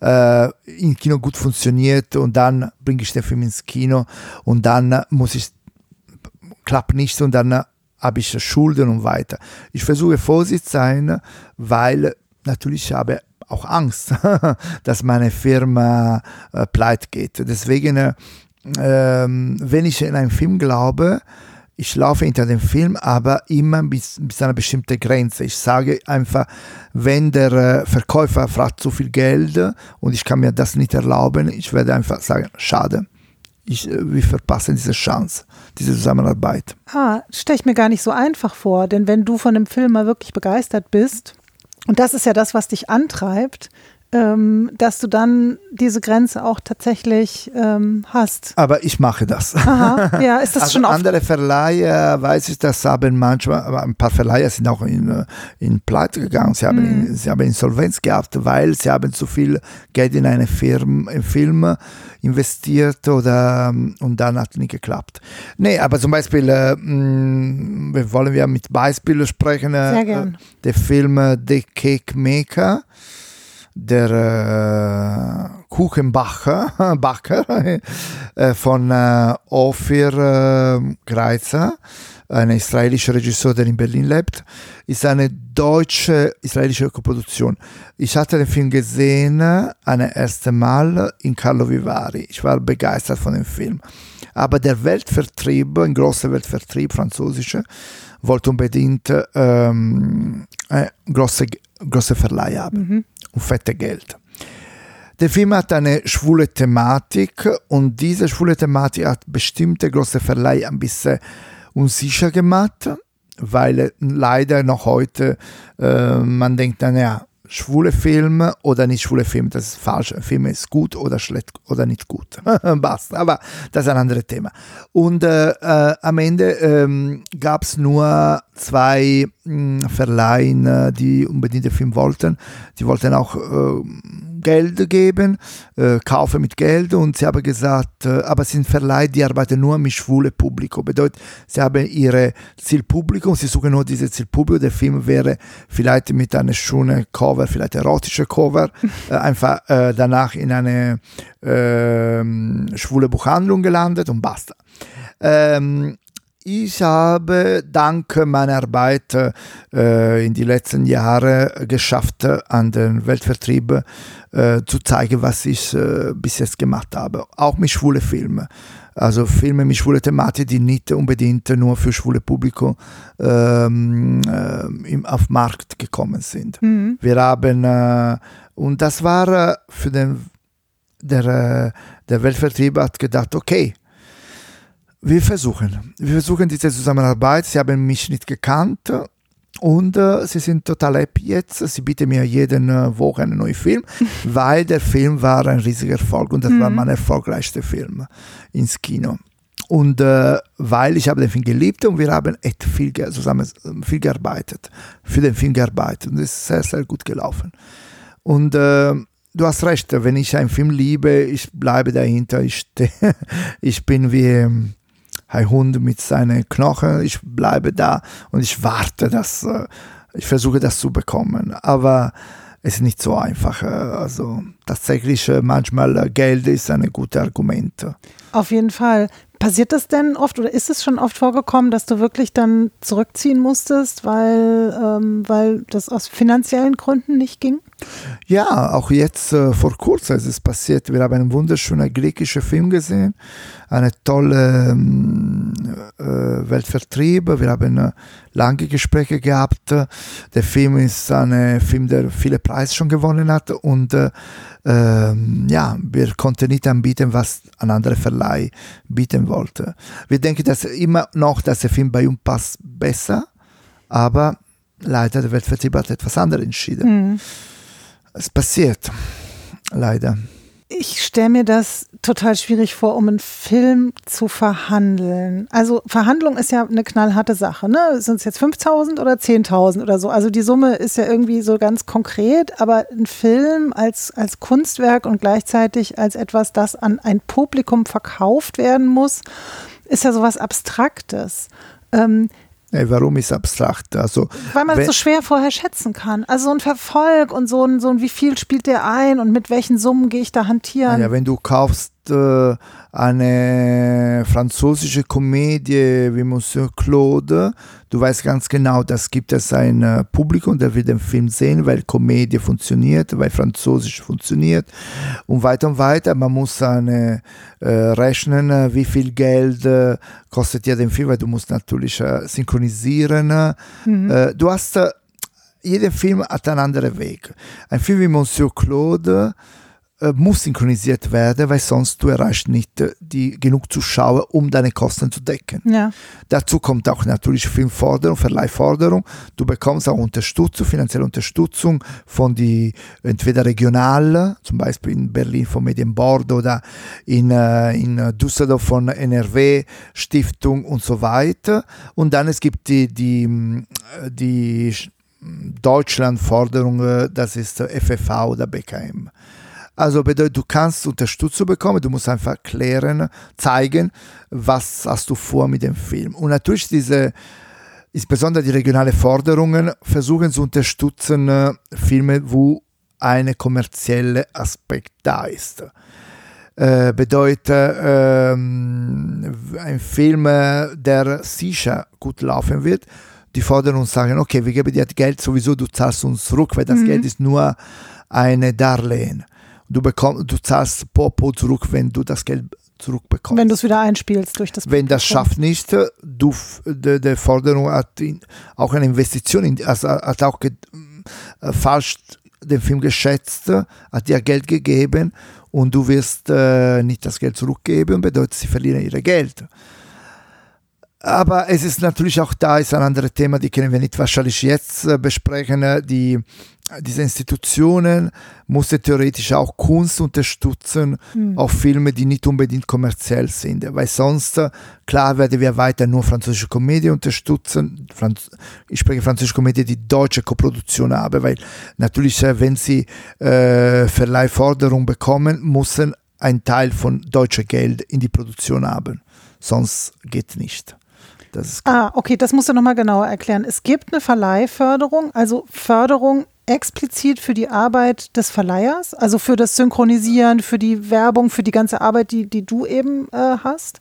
äh, im Kino gut funktioniert und dann bringe ich den Film ins Kino und dann muss ich, klappt nichts und dann habe ich Schulden und weiter. Ich versuche vorsichtig zu sein, weil natürlich habe auch Angst, dass meine Firma äh, pleite geht. Deswegen, äh, wenn ich in einen Film glaube, ich laufe hinter dem Film, aber immer bis, bis einer bestimmten Grenze. Ich sage einfach, wenn der äh, Verkäufer fragt zu viel Geld und ich kann mir das nicht erlauben, ich werde einfach sagen, schade. Ich, äh, wir verpassen diese Chance, diese Zusammenarbeit. Ah, stelle ich mir gar nicht so einfach vor, denn wenn du von dem Film mal wirklich begeistert bist, und das ist ja das, was dich antreibt, ähm, dass du dann diese Grenze auch tatsächlich ähm, hast. Aber ich mache das. Aha, ja, ist das also schon oft andere Verleiher, weiß ich, das haben manchmal, aber ein paar Verleiher sind auch in, äh, in Pleite gegangen. Sie haben, in, sie haben Insolvenz gehabt, weil sie haben zu viel Geld in eine Firma, in Film investiert oder ähm, und dann hat nicht geklappt. Nee, aber zum Beispiel, äh, mh, wir wollen wir mit Beispielen sprechen. äh, Sehr gern. Der Film äh, The Cake Maker der äh, Kuchenbacher Backer, äh, von äh, Ophir äh, Greizer, ein israelischer Regisseur, der in Berlin lebt, ist eine deutsche israelische Koproduktion. Ich hatte den Film gesehen, ein erstes Mal in Carlo Vivari. Ich war begeistert von dem Film. Aber der Weltvertrieb, ein großer Weltvertrieb, französischer, wollte unbedingt ähm, äh, große, große Verleih haben und fette Geld. Der Film hat eine schwule Thematik und diese schwule Thematik hat bestimmte große Verleih ein bisschen unsicher gemacht, weil leider noch heute äh, man denkt, naja, schwule Filme oder nicht schwule Filme, das ist falsch. Ein Film ist gut oder schlecht oder nicht gut. Basta, aber das ist ein anderes Thema. Und äh, äh, am Ende ähm, gab es nur zwei mh, Verleihen, äh, die unbedingt den Film wollten. Die wollten auch äh, Geld geben, äh, kaufen mit Geld und sie haben gesagt, äh, aber es sind Verleihe, die arbeiten nur mit schwule Publikum. Bedeutet, sie haben ihre Zielpublikum, sie suchen nur dieses Zielpublikum. Der Film wäre vielleicht mit einer schönen Cover, vielleicht erotische Cover, äh, einfach äh, danach in eine ähm, schwule Buchhandlung gelandet und basta. Ähm, ich habe dank meiner Arbeit äh, in den letzten Jahren geschafft, an den Weltvertrieb äh, zu zeigen, was ich äh, bis jetzt gemacht habe. Auch mit schwulen Filmen. Also Filme mit schwuler Thematik, die nicht unbedingt nur für schwule Publikum ähm, äh, im, auf Markt gekommen sind. Mhm. Wir haben, äh, und das war äh, für den, der, der Weltvertrieb hat gedacht, okay, wir versuchen. Wir versuchen diese Zusammenarbeit. Sie haben mich nicht gekannt und äh, sie sind total happy jetzt. Sie bieten mir jeden äh, Woche einen neuen Film, weil der Film war ein riesiger Erfolg und das war mein erfolgreichster Film ins Kino. Und äh, weil ich habe den Film geliebt und wir haben echt viel zusammen viel gearbeitet, für den Film gearbeitet und es ist sehr, sehr gut gelaufen. Und äh, du hast recht, wenn ich einen Film liebe, ich bleibe dahinter, ich, ich bin wie ein Hund mit seinen Knochen, ich bleibe da und ich warte, dass äh, ich versuche das zu bekommen. Aber es ist nicht so einfach. äh, Also tatsächlich äh, manchmal Geld ist ein gutes Argument. Auf jeden Fall. Passiert das denn oft oder ist es schon oft vorgekommen, dass du wirklich dann zurückziehen musstest, weil, ähm, weil das aus finanziellen Gründen nicht ging? Ja, auch jetzt äh, vor kurzem ist es passiert. Wir haben einen wunderschönen griechischen Film gesehen, eine tolle ähm, äh, Weltvertrieb. Wir haben äh, lange Gespräche gehabt. Der Film ist ein Film, der viele Preise schon gewonnen hat und äh, ähm, ja, wir konnten nicht anbieten, was ein anderer Verleih bieten wollte. Wir denken, dass immer noch, dass der Film bei uns passt besser, aber leider der Weltvertrieb hat etwas anderes entschieden. Mhm. Es passiert, leider. ich stelle mir das total schwierig vor, um einen Film zu verhandeln. Also Verhandlung ist ja eine knallharte Sache. Ne? Sind es jetzt 5.000 oder 10.000 oder so? Also die Summe ist ja irgendwie so ganz konkret, aber ein Film als, als Kunstwerk und gleichzeitig als etwas, das an ein Publikum verkauft werden muss, ist ja sowas Abstraktes. Ähm, Ey, warum ist abstrakt? Also, Weil man es so schwer vorher schätzen kann. Also so ein Verfolg und so ein, so ein, wie viel spielt der ein und mit welchen Summen gehe ich da hantieren. Ja, wenn du kaufst eine französische Komödie wie Monsieur Claude, du weißt ganz genau, das gibt es ein äh, Publikum, der will den Film sehen, weil Komödie funktioniert, weil Französisch funktioniert und weiter und weiter. Man muss eine, äh, rechnen, äh, wie viel Geld äh, kostet dir den Film, weil du musst natürlich äh, synchronisieren. Mhm. du hast, jeder Film hat einen anderen Weg. Ein Film wie Monsieur Claude äh, muss synchronisiert werden, weil sonst du erreichst nicht äh, die genug Zuschauer, um deine Kosten zu decken. Ja. Dazu kommt auch natürlich Filmforderung, Verleihforderung. Du bekommst auch Unterstützung, finanzielle Unterstützung von die entweder regional, zum Beispiel in Berlin von Medienbord oder in, äh, in Düsseldorf von NRW Stiftung und so weiter. Und dann es gibt die, die, die Deutschlandforderung, das ist FFV oder BKM. Also bedeutet, du kannst Unterstützung bekommen, du musst einfach klären, zeigen, was hast du vor mit dem Film. Und natürlich diese, insbesondere die regionalen Forderungen, versuchen zu unterstützen äh, Filme, wo ein kommerzieller Aspekt da ist. Äh, bedeutet, ähm, ein Film, der sicher gut laufen wird, die fordern und sagen, okay, wir geben dir Geld sowieso, du zahlst uns zurück, weil das mhm. Geld ist nur ein Darlehen. Du, bekomm, du zahlst Popo zurück, wenn du das Geld zurückbekommst. Wenn du es wieder einspielst durch das Wenn das schafft nicht, du, die, die Forderung hat auch eine Investition, in, also hat auch äh, falsch den Film geschätzt, hat dir Geld gegeben und du wirst äh, nicht das Geld zurückgeben, bedeutet, sie verlieren ihr Geld. Aber es ist natürlich auch da, ist ein anderes Thema, die können wir nicht wahrscheinlich jetzt äh, besprechen. Die, diese Institutionen mussten theoretisch auch Kunst unterstützen, mhm. auch Filme, die nicht unbedingt kommerziell sind. Weil sonst, äh, klar, werden wir weiter nur französische Komödie unterstützen. Franz ich spreche französische Komödie, die deutsche Koproduktion haben, weil natürlich, äh, wenn sie äh, Verleihforderung bekommen, müssen ein Teil von deutschem Geld in die Produktion haben. Sonst geht nicht ah, okay, das musst du nochmal genauer erklären. Es gibt eine Verleihförderung, also Förderung explizit für die Arbeit des Verleihers, also für das Synchronisieren, für die Werbung, für die ganze Arbeit, die, die du eben äh, hast,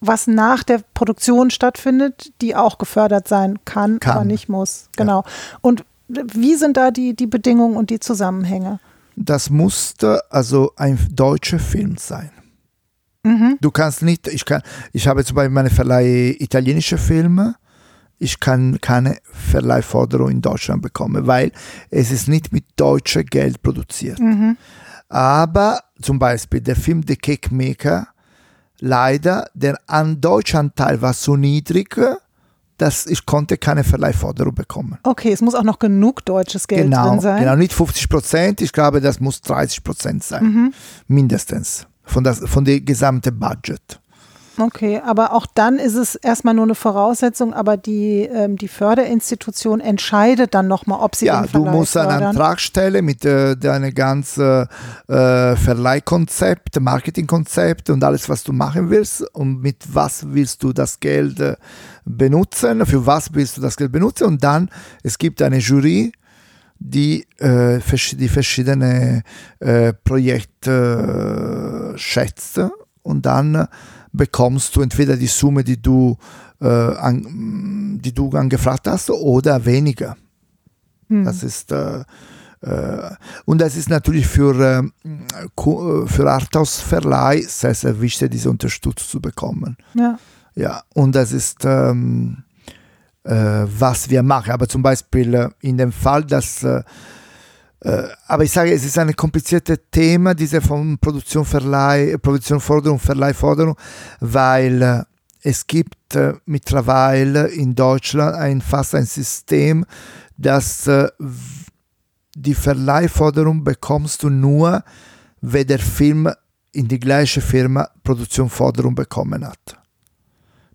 was nach der Produktion stattfindet, die auch gefördert sein kann, kann. aber nicht muss. Genau. Ja. Und wie sind da die, die Bedingungen und die Zusammenhänge? Das musste also ein deutscher Film sein. Mhm. Du kannst nicht, ich kann, ich habe zum Beispiel meine Verleih italienische Filme, ich kann keine Verleihforderung in Deutschland bekommen, weil es ist nicht mit deutschem Geld produziert. Mhm. Aber zum Beispiel der Film The Cake Maker, leider, der an Deutschanteil war so niedrig, dass ich konnte keine Verleihforderung bekommen. Okay, es muss auch noch genug deutsches Geld genau, drin sein. Genau, nicht 50 Prozent, ich glaube, das muss 30 Prozent sein, mhm. mindestens von, das, von dem gesamten Budget. Okay, aber auch dann ist es erstmal nur eine Voraussetzung, aber die, ähm, die Förderinstitution entscheidet dann nochmal, ob sie ja, den Verleih Ja, du musst fördern. einen Antrag stellen mit äh, deinem ganzen äh, Verleihkonzept, Marketingkonzept und alles, was du machen willst und mit was willst du das Geld äh, benutzen, für was willst du das Geld benutzen und dann, es gibt eine Jury, die, äh, die verschiedenen äh, Projekte äh, schätzt und dann bekommst du entweder die Summe, die du, äh, an, die du angefragt hast, oder weniger. Hm. Das ist äh, äh, und das ist natürlich für, für Arthouse Verleih sehr, sehr wichtig, diese Unterstützung zu bekommen. Ja. Ja, und das ist ähm, äh, was wir machen. Aber zum Beispiel äh, in dem Fall, dass äh, aber ich sage, es ist ein kompliziertes Thema, diese von Produktion, Verleih, Produktion, Forderung, Verleih, Forderung, weil es gibt mittlerweile in Deutschland ein, fast ein System, dass die Verleihforderung bekommst du nur, wenn der Film in die gleiche Firma Produktionsforderung bekommen hat.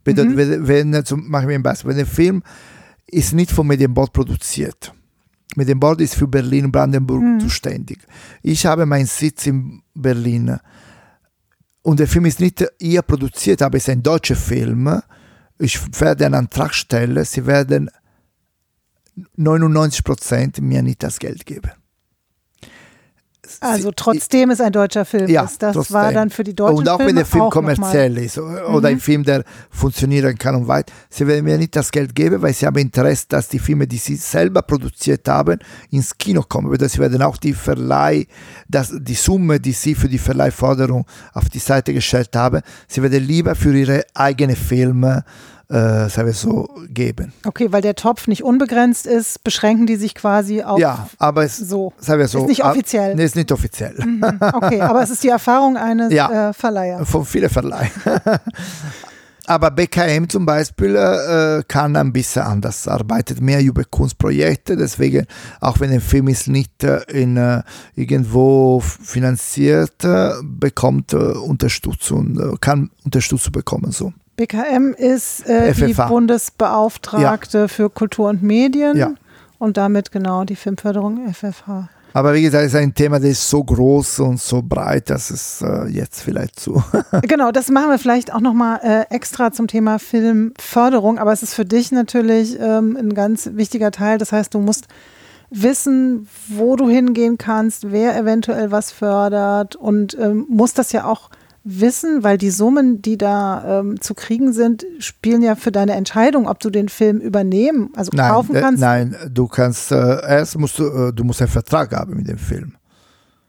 Bedeutet, Mhm. wenn, zum, machen wir ein Beispiel, wenn der Film ist nicht von Medienboard produziert. Medienboard ist für Berlin und Brandenburg Mhm. zuständig. Ich habe meinen Sitz in Berlin und der Film ist nicht ihr produziert, aber es ist ein deutscher Film. Ich werde einen Antrag stellen, sie werden 99% mir nicht das Geld geben. Also trotzdem es ein deutscher Film Ja, ist. Das trotzdem. war dann für die deutschen und auch Filme wenn der Film kommerziell ist oder ein Film, der funktionieren kann und weit, sie werden mir nicht das Geld geben, weil sie haben Interesse, dass die Filme, die sie selber produziert haben, ins Kino kommen. Weil sie werden auch die Verleih, das, die Summe, die sie für die Verleihforderung auf die Seite gestellt haben, sie werden lieber für ihre eigenen Filme äh, wir so, geben. Okay, weil der Topf nicht unbegrenzt ist, beschränken die sich quasi auf Ja, aber es so. so, Ist nicht ab- offiziell. Nee, ist nicht offiziell. Mhm, Okay, aber es ist die Erfahrung eines Ja. äh, Verleihers. von vielen Verleihen. Aber BKM zum Beispiel äh, kann ein bisschen anders, arbeitet mehr über Kunstprojekte, deswegen, auch wenn ein Film ist nicht äh, in, äh, irgendwo finanziert, äh, bekommt äh, Unterstützung, äh, kann Unterstützung bekommen. So. BKM ist äh, die. Bundesbeauftragte für Kultur und Medien Ja. und damit genau die Filmförderung FFH. Aber wie gesagt, es ist ein Thema, das ist so groß und so breit, dass es äh, jetzt vielleicht zu. genau, das machen wir vielleicht auch nochmal äh, extra zum Thema Filmförderung, aber es ist für dich natürlich ähm, ein ganz wichtiger Teil. Das heißt, du musst wissen, wo du hingehen kannst, wer eventuell was fördert und ähm, musst das ja auch wissen, weil die Summen, die da ähm, zu kriegen sind, spielen ja für deine Entscheidung, ob du den Film übernehmen, also Nein, kaufen äh, kannst. nein, du kannst äh, erst musst du, äh, du musst einen Vertrag haben mit dem Film.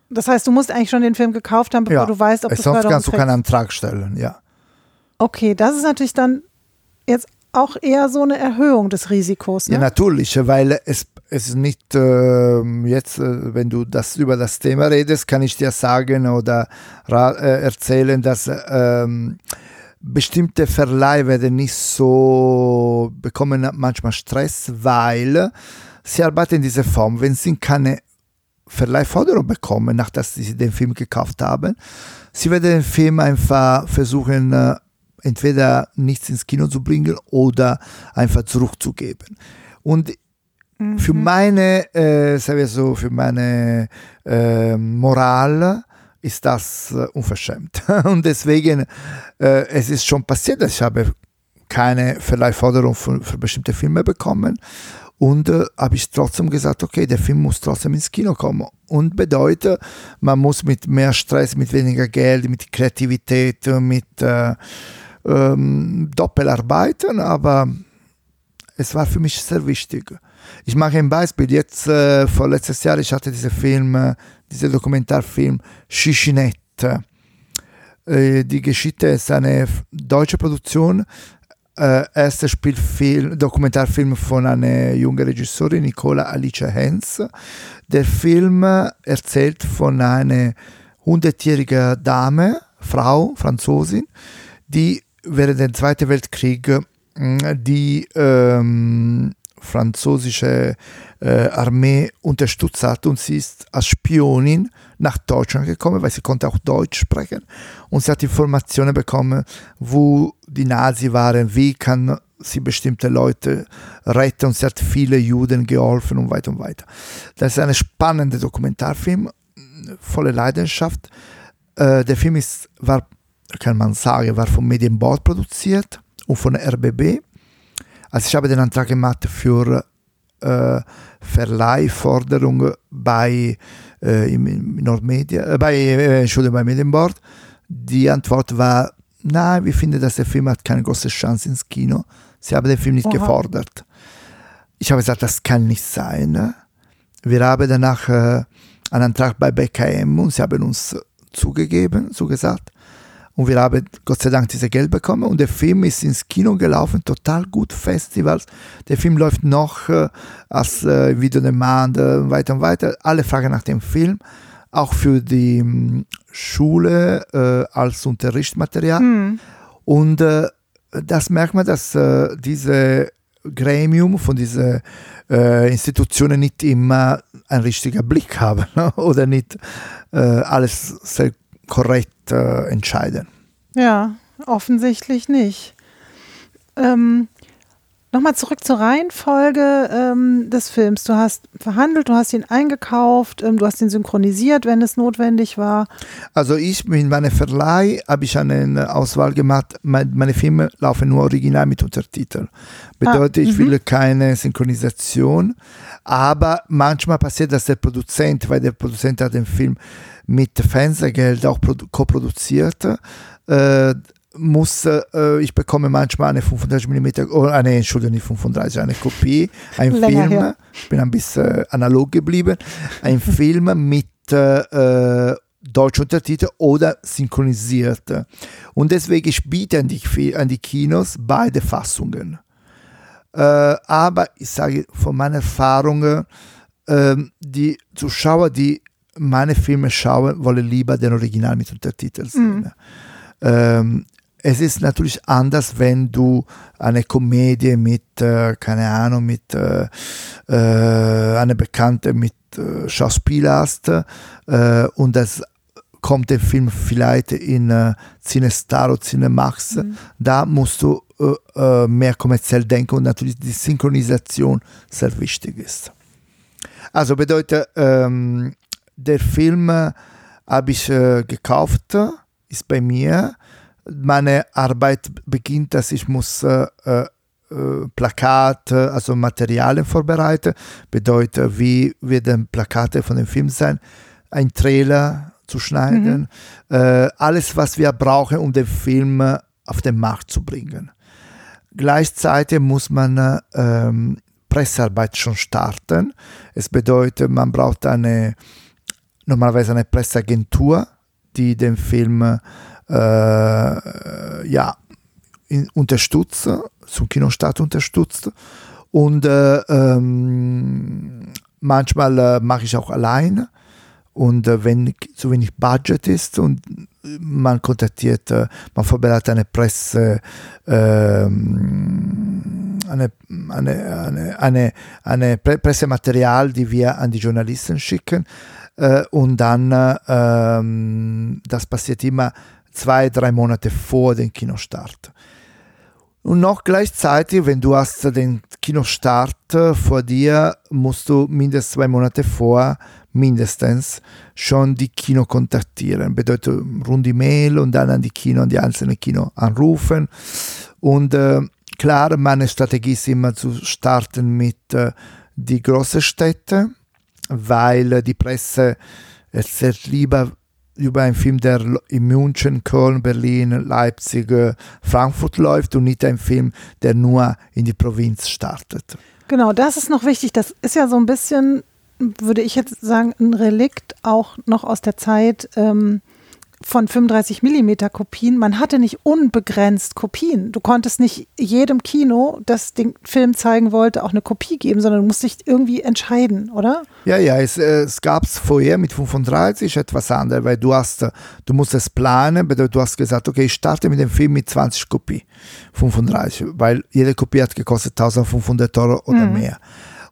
Das heißt, du musst eigentlich schon den Film gekauft haben, bevor du weißt, ob du sonst kannst du kriegst. keinen Antrag stellen, ja. Okay, das ist natürlich dann jetzt auch eher so eine Erhöhung des Risikos. Ne? Ja, natürlich, weil es, es ist nicht ähm, jetzt, äh, wenn du das über das Thema redest, kann ich dir sagen oder äh, erzählen, dass ähm, bestimmte Verleih werden nicht so bekommen manchmal Stress, weil sie arbeiten in dieser Form. Wenn sie keine Verleihforderung bekommen, nachdem sie den Film gekauft haben, sie werden den Film einfach versuchen, äh, entweder nichts ins Kino zu bringen oder einfach zurückzugeben. Und für meine, äh, sagen wir so, für meine äh, Moral ist das äh, unverschämt. Und deswegen, äh, es ist schon passiert, dass ich habe keine Verleihforderung für, für bestimmte Filme bekommen. Und äh, habe ich trotzdem gesagt, okay, der Film muss trotzdem ins Kino kommen. Und bedeutet, man muss mit mehr Stress, mit weniger Geld, mit Kreativität, mit äh, ähm, doppelt arbeiten, aber es war für mich sehr wichtig. Ich mache ein Beispiel. Jetzt, äh, vor letztes Jahr, ich hatte diesen Film, äh, diesen Dokumentarfilm Schischinette. Äh, die Geschichte ist eine deutsche Produktion. Äh, erster Spielfilm, Dokumentarfilm von einer jungen Regisseurin, Nicola Alice Hens. Der Film äh, erzählt von einer hundertjährigen Dame, Frau, Franzosin, die während des Zweiten Weltkriegs die ähm, französische äh, Armee unterstützt hat und sie ist als Spionin nach Deutschland gekommen, weil sie konnte auch Deutsch sprechen und sie hat Informationen bekommen, wo die Nazi waren, wie kann sie bestimmte Leute retten und sie hat viele Juden geholfen und weiter und weiter. Das ist ein spannender Dokumentarfilm, voller Leidenschaft. Äh, der Film ist, war, kann man sagen, war vom Medienboard produziert und von RBB. Also ich habe den Antrag gemacht für äh, Verleihforderung bei äh, im, Nordmedia, äh, bei, äh, Entschuldigung, bei Medienboard. Die Antwort war, nein, wir finden, dass der Film hat keine große Chance ins Kino. Sie haben den Film nicht Oha. gefordert. Ich habe gesagt, das kann nicht sein. Wir haben danach äh, einen Antrag bei BKM und sie haben uns zugegeben, zugesagt. Und wir haben Gott sei Dank dieses Geld bekommen und der Film ist ins Kino gelaufen, total gut, Festivals. Der Film läuft noch äh, als äh, Video Demand äh, weiter und weiter. Alle fragen nach dem Film, auch für die ähm, Schule äh, als Unterrichtsmaterial. Hm. Und äh, das merkt man, dass äh, diese Gremium, von diesen äh, Institutionen nicht immer einen richtigen Blick haben ne? oder nicht äh, alles sehr korrekt äh, entscheiden. Ja, offensichtlich nicht. Ähm, Nochmal zurück zur Reihenfolge ähm, des Films. Du hast verhandelt, du hast ihn eingekauft, ähm, du hast ihn synchronisiert, wenn es notwendig war. Also ich mit meinem Verleih habe ich eine Auswahl gemacht. Meine Filme laufen nur original mit Untertiteln. Bedeutet, ah, ich will keine Synchronisation. Aber manchmal passiert, dass der Produzent, weil der Produzent hat den Film mit Fernsehgeld auch co-produziert, äh, muss, äh, ich bekomme manchmal eine 35 mm, oh, eine, Entschuldigung, nicht 35, eine Kopie, ein Film, her. ich bin ein bisschen analog geblieben, ein Film mit äh, deutsch Untertitel oder synchronisiert. Und deswegen ich biete an die, an die Kinos beide Fassungen. Äh, aber ich sage von meiner Erfahrung, äh, die Zuschauer, die meine Filme schauen, wollen lieber den Original mit Untertiteln sehen. Mm. Ähm, es ist natürlich anders, wenn du eine Komödie mit, äh, keine Ahnung, mit äh, äh, einer Bekannte mit Schauspieler hast und das kommt der Film vielleicht in äh, Cinestar oder Cinemax, mhm. da musst du äh, äh, mehr kommerziell denken und natürlich die Synchronisation sehr wichtig ist. Also bedeutet, ähm, der Film habe ich gekauft, ist bei mir meine Arbeit beginnt, dass ich muss äh, äh, Plakate, also Materialien vorbereiten. Bedeutet, wie werden Plakate von dem Film sein? Ein Trailer zu schneiden. Mhm. Äh, alles, was wir brauchen, um den Film auf den Markt zu bringen. Gleichzeitig muss man ähm, Pressearbeit schon starten. Es bedeutet, man braucht eine normalerweise eine Presseagentur, die den Film äh, ja, in, unterstützt, zum Kinostart unterstützt. Und äh, ähm, manchmal äh, mache ich auch alleine. Und äh, wenn zu wenig Budget ist und man kontaktiert, äh, man vorbereitet eine Presse, ähm, eine, eine, eine, eine, Pressematerial, die wir an die Journalisten schicken. Äh, und dann, ähm, das passiert immer zwei, drei Monate vor dem Kinostart. Und noch gleichzeitig, wenn du hast den Kinostart vor dir, musst du mindestens zwei Monate vor, mindestens, schon die Kino kontaktieren. Bedeutet rund E-Mail und dann an die Kino, an die einzelnen Kino anrufen. Und äh, klar, meine Strategie ist immer zu starten mit äh, die großen Städte, weil äh, die Presse erzählt lieber über einen Film, der in München, Köln, Berlin, Leipzig, äh, Frankfurt läuft und nicht ein Film, der nur in die Provinz startet. Genau, das ist noch wichtig. Das ist ja so ein bisschen, würde ich jetzt sagen, ein Relikt auch noch aus der Zeit. Ähm, von 35 mm Kopien. Man hatte nicht unbegrenzt Kopien. Du konntest nicht jedem Kino, das den Film zeigen wollte, auch eine Kopie geben, sondern du musst dich irgendwie entscheiden, oder? Ja, ja, es, äh, es gab es vorher mit 35 etwas anderes, weil du hast, du musst es planen, du hast gesagt, okay, ich starte mit dem Film mit 20 Kopien, 35, weil jede Kopie hat gekostet 1500 Euro oder mhm. mehr.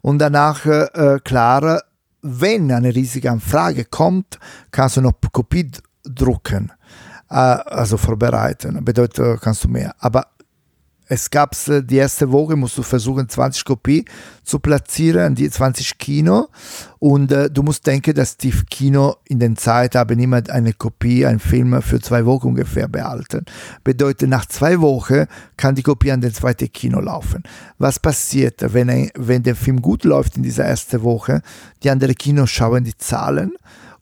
Und danach, äh, klar, wenn eine riesige Anfrage kommt, kannst du noch Kopie drucken, äh, also vorbereiten. Bedeutet, kannst du mehr. Aber es gab die erste Woche, musst du versuchen, 20 Kopien zu platzieren, die 20 Kino. Und äh, du musst denken, dass die Kino in der Zeit haben immer eine Kopie, einen Film für zwei Wochen ungefähr behalten. Bedeutet, nach zwei Wochen kann die Kopie an den zweiten Kino laufen. Was passiert, wenn, wenn der Film gut läuft in dieser ersten Woche? Die anderen Kinos schauen die Zahlen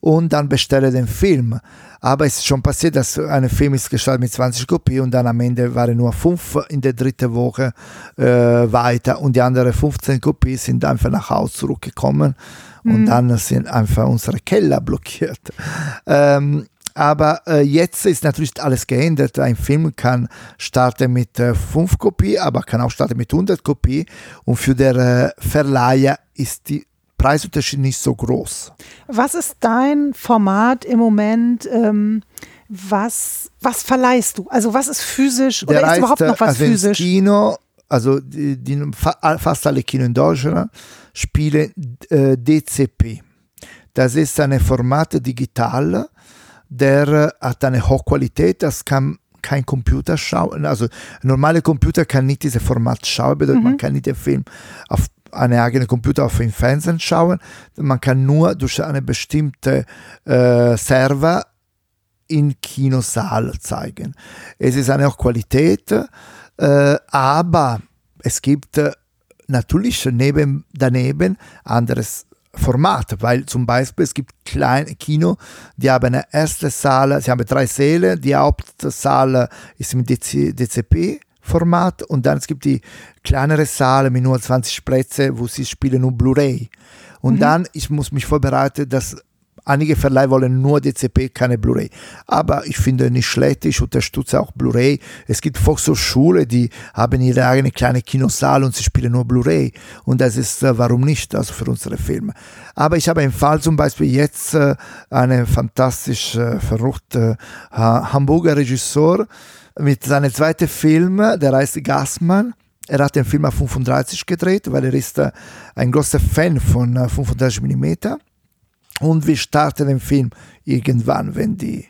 und dann bestellen den Film. Aber es ist schon passiert, dass ein Film ist gestartet mit 20 Kopien und dann am Ende waren nur fünf in der dritten Woche äh, weiter und die anderen 15 Kopien sind einfach nach Hause zurückgekommen mhm. und dann sind einfach unsere Keller blockiert. Ähm, aber äh, jetzt ist natürlich alles geändert. Ein Film kann starten mit äh, 5 Kopien, aber kann auch starten mit 100 Kopien. Und für den äh, Verleiher ist die Preisunterschied nicht so groß. Was ist dein Format im Moment? Ähm, was, was verleihst du? Also was ist physisch Der oder ist überhaupt noch was also physisch? Kino also die, die, fast alle Kino in Deutschland spielen äh, DCP. Das ist ein Format digital, der hat eine Hochqualität, das kann kein Computer schauen. Also ein normaler Computer kann nicht dieses Format schauen, bedeutet mhm. man kann nicht den Film auf einen eigenen Computer auf dem Fernsehen schauen. Man kann nur durch eine bestimmte äh, Server in Kinosaal zeigen. Es ist eine Qualität, äh, aber es gibt äh, natürlich neben, daneben anderes Format, weil zum Beispiel es gibt kleine Kino, die haben eine erste Saal, sie haben drei Säle, die Hauptsaal ist im DC, DCP Format und dann es gibt die kleinere Saal mit nur 20 Plätze, wo sie spielen nur Blu-ray. Und mhm. dann, ich muss mich vorbereiten, dass Einige Verleihe wollen nur DCP, keine Blu-ray. Aber ich finde nicht schlecht, ich unterstütze auch Blu-ray. Es gibt Volkshochschule, die haben ihre eigene kleine Kinosaal und sie spielen nur Blu-ray. Und das ist, äh, warum nicht, also für unsere Filme. Aber ich habe einen Fall zum Beispiel jetzt, äh, einen fantastisch äh, verrückten Hamburger Regisseur mit seinem zweiten Film, der heißt Gassmann. Er hat den Film auf 35 gedreht, weil er ist ein großer Fan von 35 mm und wir starten den Film irgendwann, wenn, die,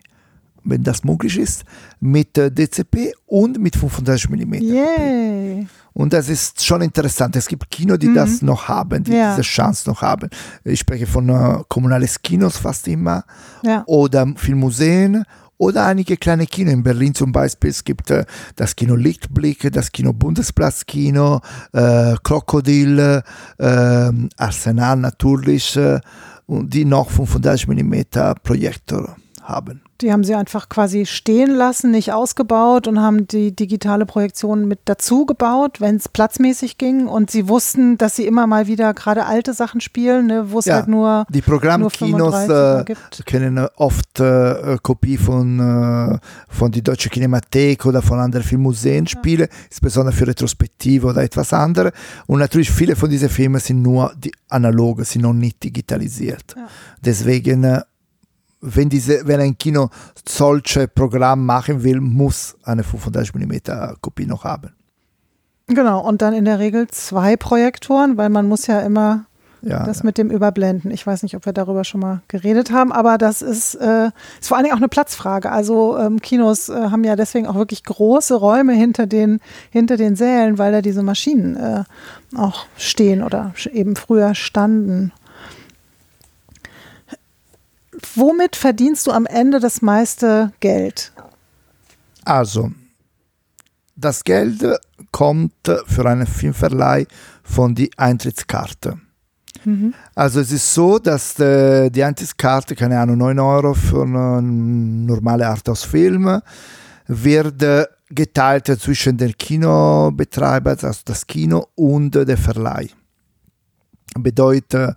wenn das möglich ist, mit DCP und mit 35 mm. Yay. Und das ist schon interessant. Es gibt Kino, die mhm. das noch haben, die ja. diese Chance noch haben. Ich spreche von uh, kommunales Kinos fast immer ja. oder Filmmuseen oder einige kleine Kino. In Berlin zum Beispiel, es gibt äh, das Kino Lichtblick, das Kino Bundesplatzkino, äh, Krokodil, äh, Arsenal natürlich. Äh, die noch 35 mm Projektor haben. Die haben sie einfach quasi stehen lassen, nicht ausgebaut und haben die digitale Projektion mit dazu gebaut, wenn es platzmäßig ging. Und sie wussten, dass sie immer mal wieder gerade alte Sachen spielen, ne, wo es ja, halt nur. Die Programmkinos äh, kennen oft äh, Kopie von, äh, von die Deutsche Kinemathek oder von anderen Filmmuseen spielen, ja. insbesondere für Retrospektive oder etwas anderes. Und natürlich viele von diesen Filmen sind nur die analoge, sind noch nicht digitalisiert. Ja. Deswegen äh, wenn, diese, wenn ein Kino solche Programm machen will, muss eine 35 mm Kopie noch haben. Genau, und dann in der Regel zwei Projektoren, weil man muss ja immer ja, das ja. mit dem Überblenden. Ich weiß nicht, ob wir darüber schon mal geredet haben, aber das ist, äh, ist vor allen Dingen auch eine Platzfrage. Also ähm, Kinos äh, haben ja deswegen auch wirklich große Räume hinter den, hinter den Sälen, weil da diese Maschinen äh, auch stehen oder eben früher standen womit verdienst du am Ende das meiste Geld? Also, das Geld kommt für einen Filmverleih von der Eintrittskarte. Mhm. Also es ist so, dass die, die Eintrittskarte, keine Ahnung, 9 Euro für einen normalen Arthouse-Film, wird geteilt zwischen den Kinobetreiber, also das Kino, und der Verleih. Bedeutet,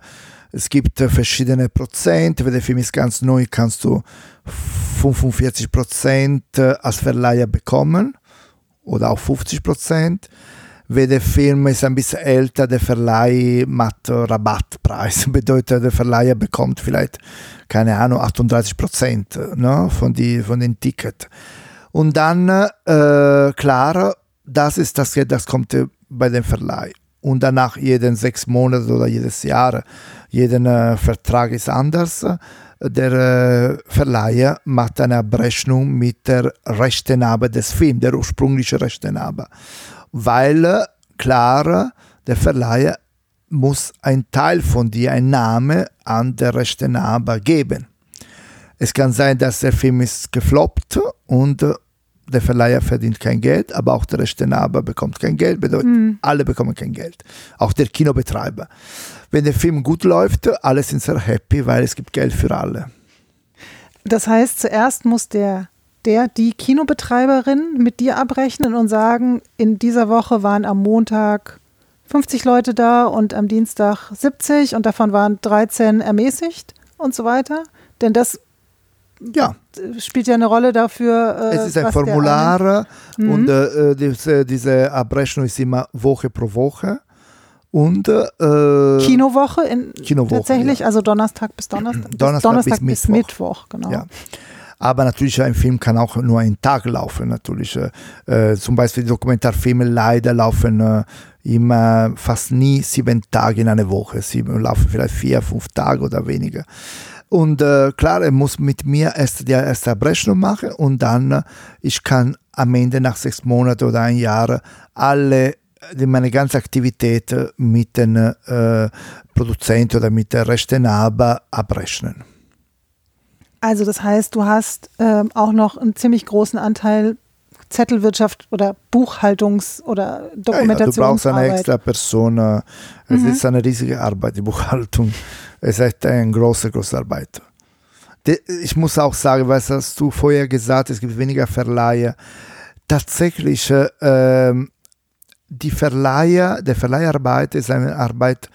es gibt äh, verschiedene Prozent. Wenn der Film ist ganz neu, kannst du 45 Prozent äh, als Verleiher bekommen oder auch 50 Prozent. Wenn der Film ist ein bisschen älter, der Verleih macht Rabattpreis. Bedeutet, der Verleiher bekommt vielleicht, keine Ahnung, 38 Prozent ne, von, die, von den Ticket. Und dann, äh, klar, das ist das Geld, das kommt bei dem Verleih und danach jeden sechs Monate oder jedes Jahr, jeden äh, Vertrag ist anders. Der äh, Verleiher macht eine Abrechnung mit der Rechtenabe des Films, der ursprüngliche Rechtenabe. Weil äh, klar, der Verleiher muss ein Teil von dir, ein Name an der Rechtenabe geben. Es kann sein, dass der Film ist gefloppt und äh, der Verleiher verdient kein Geld, aber auch der Rechteinhaber bekommt kein Geld, bedeutet, mhm. alle bekommen kein Geld. Auch der Kinobetreiber. Wenn der Film gut läuft, alle sind sehr happy, weil es gibt Geld für alle. Das heißt, zuerst muss der, der, die Kinobetreiberin mit dir abrechnen und sagen, in dieser Woche waren am Montag 50 Leute da und am Dienstag 70 und davon waren 13 ermäßigt und so weiter. Denn das ja. Spielt ja eine Rolle dafür. Äh, es ist ein Formular mhm. und äh, diese, diese, Abrechnung ist immer Woche pro Woche. Und äh, Kinowoche, in, Kinowoche tatsächlich, ja. also Donnerstag bis Donnerstag. Donnerstag, Donnerstag bis, bis, Mittwoch. bis, Mittwoch. genau. Ja. Aber natürlich, ein Film kann auch nur einen Tag laufen. Natürlich, äh, zum Beispiel Dokumentarfilme leider laufen äh, immer fast nie sieben Tage in einer Woche. Sie laufen vielleicht vier, fünf Tage oder weniger. Und äh, klar, er muss mit mir erst die erste Abrechnung machen und dann, äh, ich kann am Ende nach sechs Monaten oder ein Jahr alle meine ganze Aktivität mit den äh, Produzenten oder mit der Rechteinhaber abrechnen. Also das heißt, du hast äh, auch noch einen ziemlich großen Anteil Zettelwirtschaft oder Buchhaltungs- oder Dokumentationsarbeit. Ja, ja, du brauchst eine extra Person. Es mhm. ist eine riesige Arbeit, die Buchhaltung. Es ist eine große, große Arbeit. Ich muss auch sagen, was hast du vorher gesagt, es gibt weniger Verleiher. Tatsächlich, äh, die Verleiher, der Verleiharbeit ist eine Arbeit,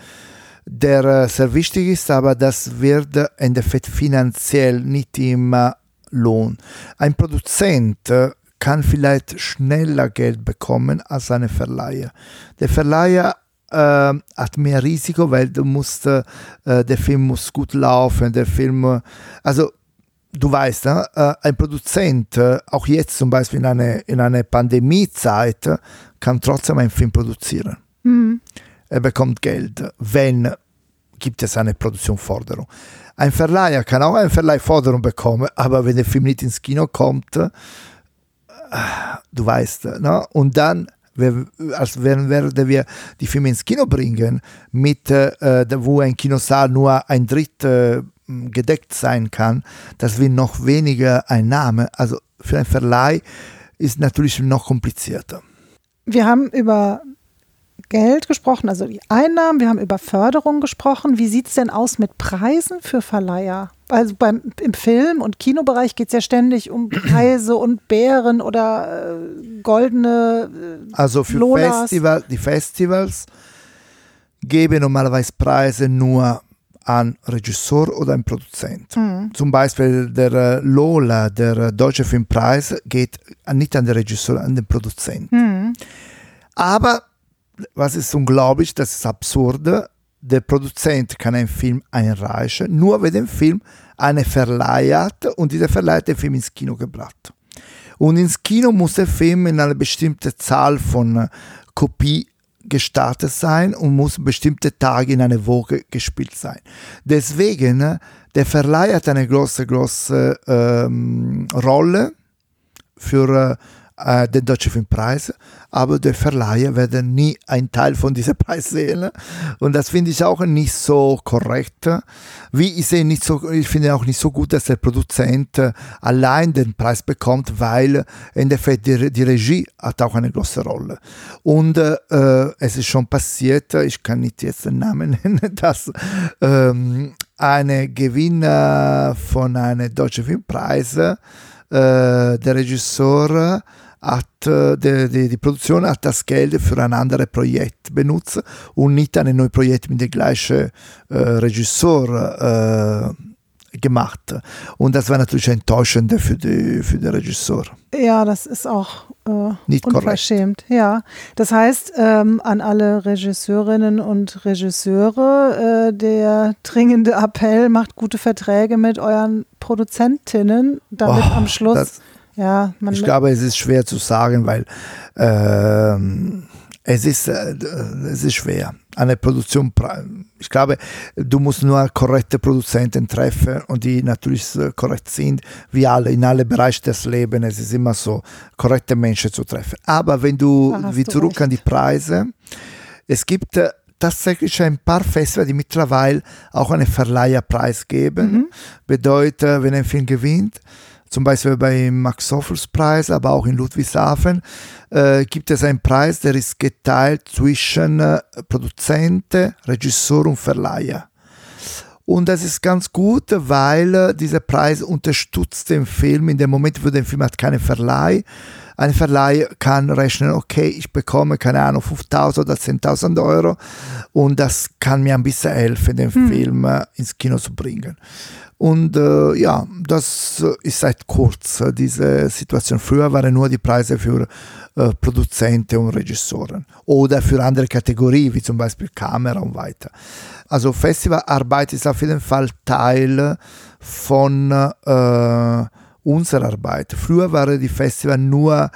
der äh, sehr wichtig ist, aber das wird im Endeffekt finanziell nicht immer lohnen. Ein Produzent äh, kann vielleicht schneller Geld bekommen als eine Verleiher. Der Verleiher äh, hat mehr Risiko, weil du musst, äh, der Film muss gut laufen, der Film, also du weißt, äh, ein Produzent, äh, auch jetzt zum Beispiel in einer in eine Pandemiezeit, kann trotzdem einen Film produzieren. Mhm. Er bekommt Geld, wenn gibt es eine Produktionsforderung. Ein Verleiher kann auch eine Verleihforderung bekommen, aber wenn der Film nicht ins Kino kommt, du weißt, ne? und dann als werden wir die Filme ins Kino bringen, mit, äh, wo ein Kinosaal nur ein Drittel äh, gedeckt sein kann, das wird noch weniger Einnahme. Also für einen Verleih ist natürlich noch komplizierter. Wir haben über Geld gesprochen, also die Einnahmen, wir haben über Förderung gesprochen. Wie sieht es denn aus mit Preisen für Verleiher? Also beim, im Film- und Kinobereich geht es ja ständig um Preise und Bären oder äh, goldene äh, Also für Festival, die Festivals geben normalerweise Preise nur an Regisseur oder an Produzent. Mhm. Zum Beispiel der äh, Lola, der äh, Deutsche Filmpreis, geht nicht an den Regisseur, an den Produzenten. Mhm. Aber was ist unglaublich, das ist absurd. Der Produzent kann einen Film einreichen, nur wenn der Film eine Verleih hat und dieser Verleih hat den Film ins Kino gebracht. Und ins Kino muss der Film in einer bestimmten Zahl von Kopie gestartet sein und muss bestimmte Tage in einer Woche gespielt sein. Deswegen, der Verleih hat eine große, große ähm, Rolle für äh, den Deutschen Filmpreis, aber die Verleiher werden nie einen Teil von diesem Preis sehen. Und das finde ich auch nicht so korrekt. Wie ich sehe nicht so, ich finde auch nicht so gut, dass der Produzent allein den Preis bekommt, weil in der Fall die, die Regie hat auch eine große Rolle. Und äh, es ist schon passiert, ich kann nicht jetzt den Namen nennen, dass ähm, eine Gewinner von einem deutschen Filmpreis, äh, der Regisseur, hat, äh, die, die, die, Produktion hat das Geld für ein anderes Projekt benutzt und nicht ein neues Projekt mit dem gleichen äh, Regisseur äh, gemacht. Und das war natürlich enttäuschend für, die, für den Regisseur. Ja, das ist auch äh, nicht unverschämt. Korrekt. Ja, das heißt ähm, an alle Regisseurinnen und Regisseure äh, der dringende Appell: Macht gute Verträge mit euren Produzentinnen, damit oh, am Schluss ja, ich glaube, es ist schwer zu sagen, weil äh, es, ist, äh, es ist schwer. Eine Produktion, ich glaube, du musst nur korrekte Produzenten treffen und die natürlich korrekt sind, wie alle, in alle Bereiche des Lebens. Es ist immer so, korrekte Menschen zu treffen. Aber wenn du, wie zurück recht. an die Preise, es gibt äh, tatsächlich ein paar Festivals, die mittlerweile auch einen Verleiherpreis geben. Mhm. Bedeutet, wenn ein Film gewinnt, zum Beispiel beim Max Hoffels Preis, aber auch in Ludwigshafen, äh, gibt es einen Preis, der ist geteilt zwischen äh, Produzenten, Regisseur und Verleiher. Und das ist ganz gut, weil äh, dieser Preis unterstützt den Film in dem Moment, wo der Film hat keinen Verleih. Ein Verleih kann rechnen, okay, ich bekomme, keine Ahnung, 5.000 oder 10.000 Euro und das kann mir ein bisschen helfen, den hm. Film äh, ins Kino zu bringen. Und äh, ja, das ist seit kurz äh, diese Situation. Früher waren nur die Preise für äh, Produzenten und Regisseuren oder für andere Kategorien, wie zum Beispiel Kamera und weiter. Also Festivalarbeit ist auf jeden Fall Teil von äh, unsere Arbeit. Früher waren die Festival nur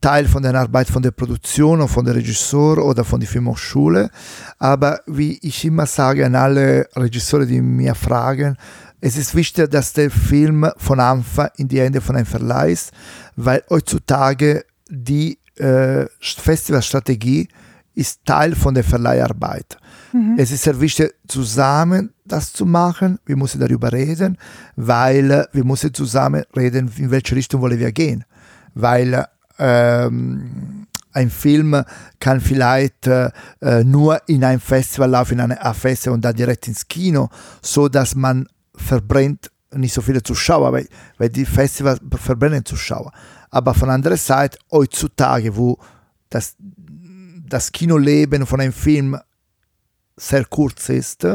Teil von der Arbeit von der Produktion und von der Regisseur oder von der Filmhochschule. Aber wie ich immer sage an alle Regisseure, die mir fragen, es ist wichtig, dass der Film von Anfang in die Hände von einem Verleih ist, weil heutzutage die äh, Festivalstrategie ist Teil von der Verleiharbeit. Mhm. Es ist sehr wichtig, zusammen das zu machen. Wir müssen darüber reden, weil wir müssen zusammen reden, in welche Richtung wollen wir gehen. Weil ähm, ein Film kann vielleicht äh, nur in ein Festival laufen, in eine Festival und dann direkt ins Kino, so dass man verbrennt nicht so viele Zuschauer, weil, weil die Festivals verbrennen Zuschauer. Aber von anderer Seite, heutzutage, wo das, das Kinoleben von einem Film sehr kurz ist,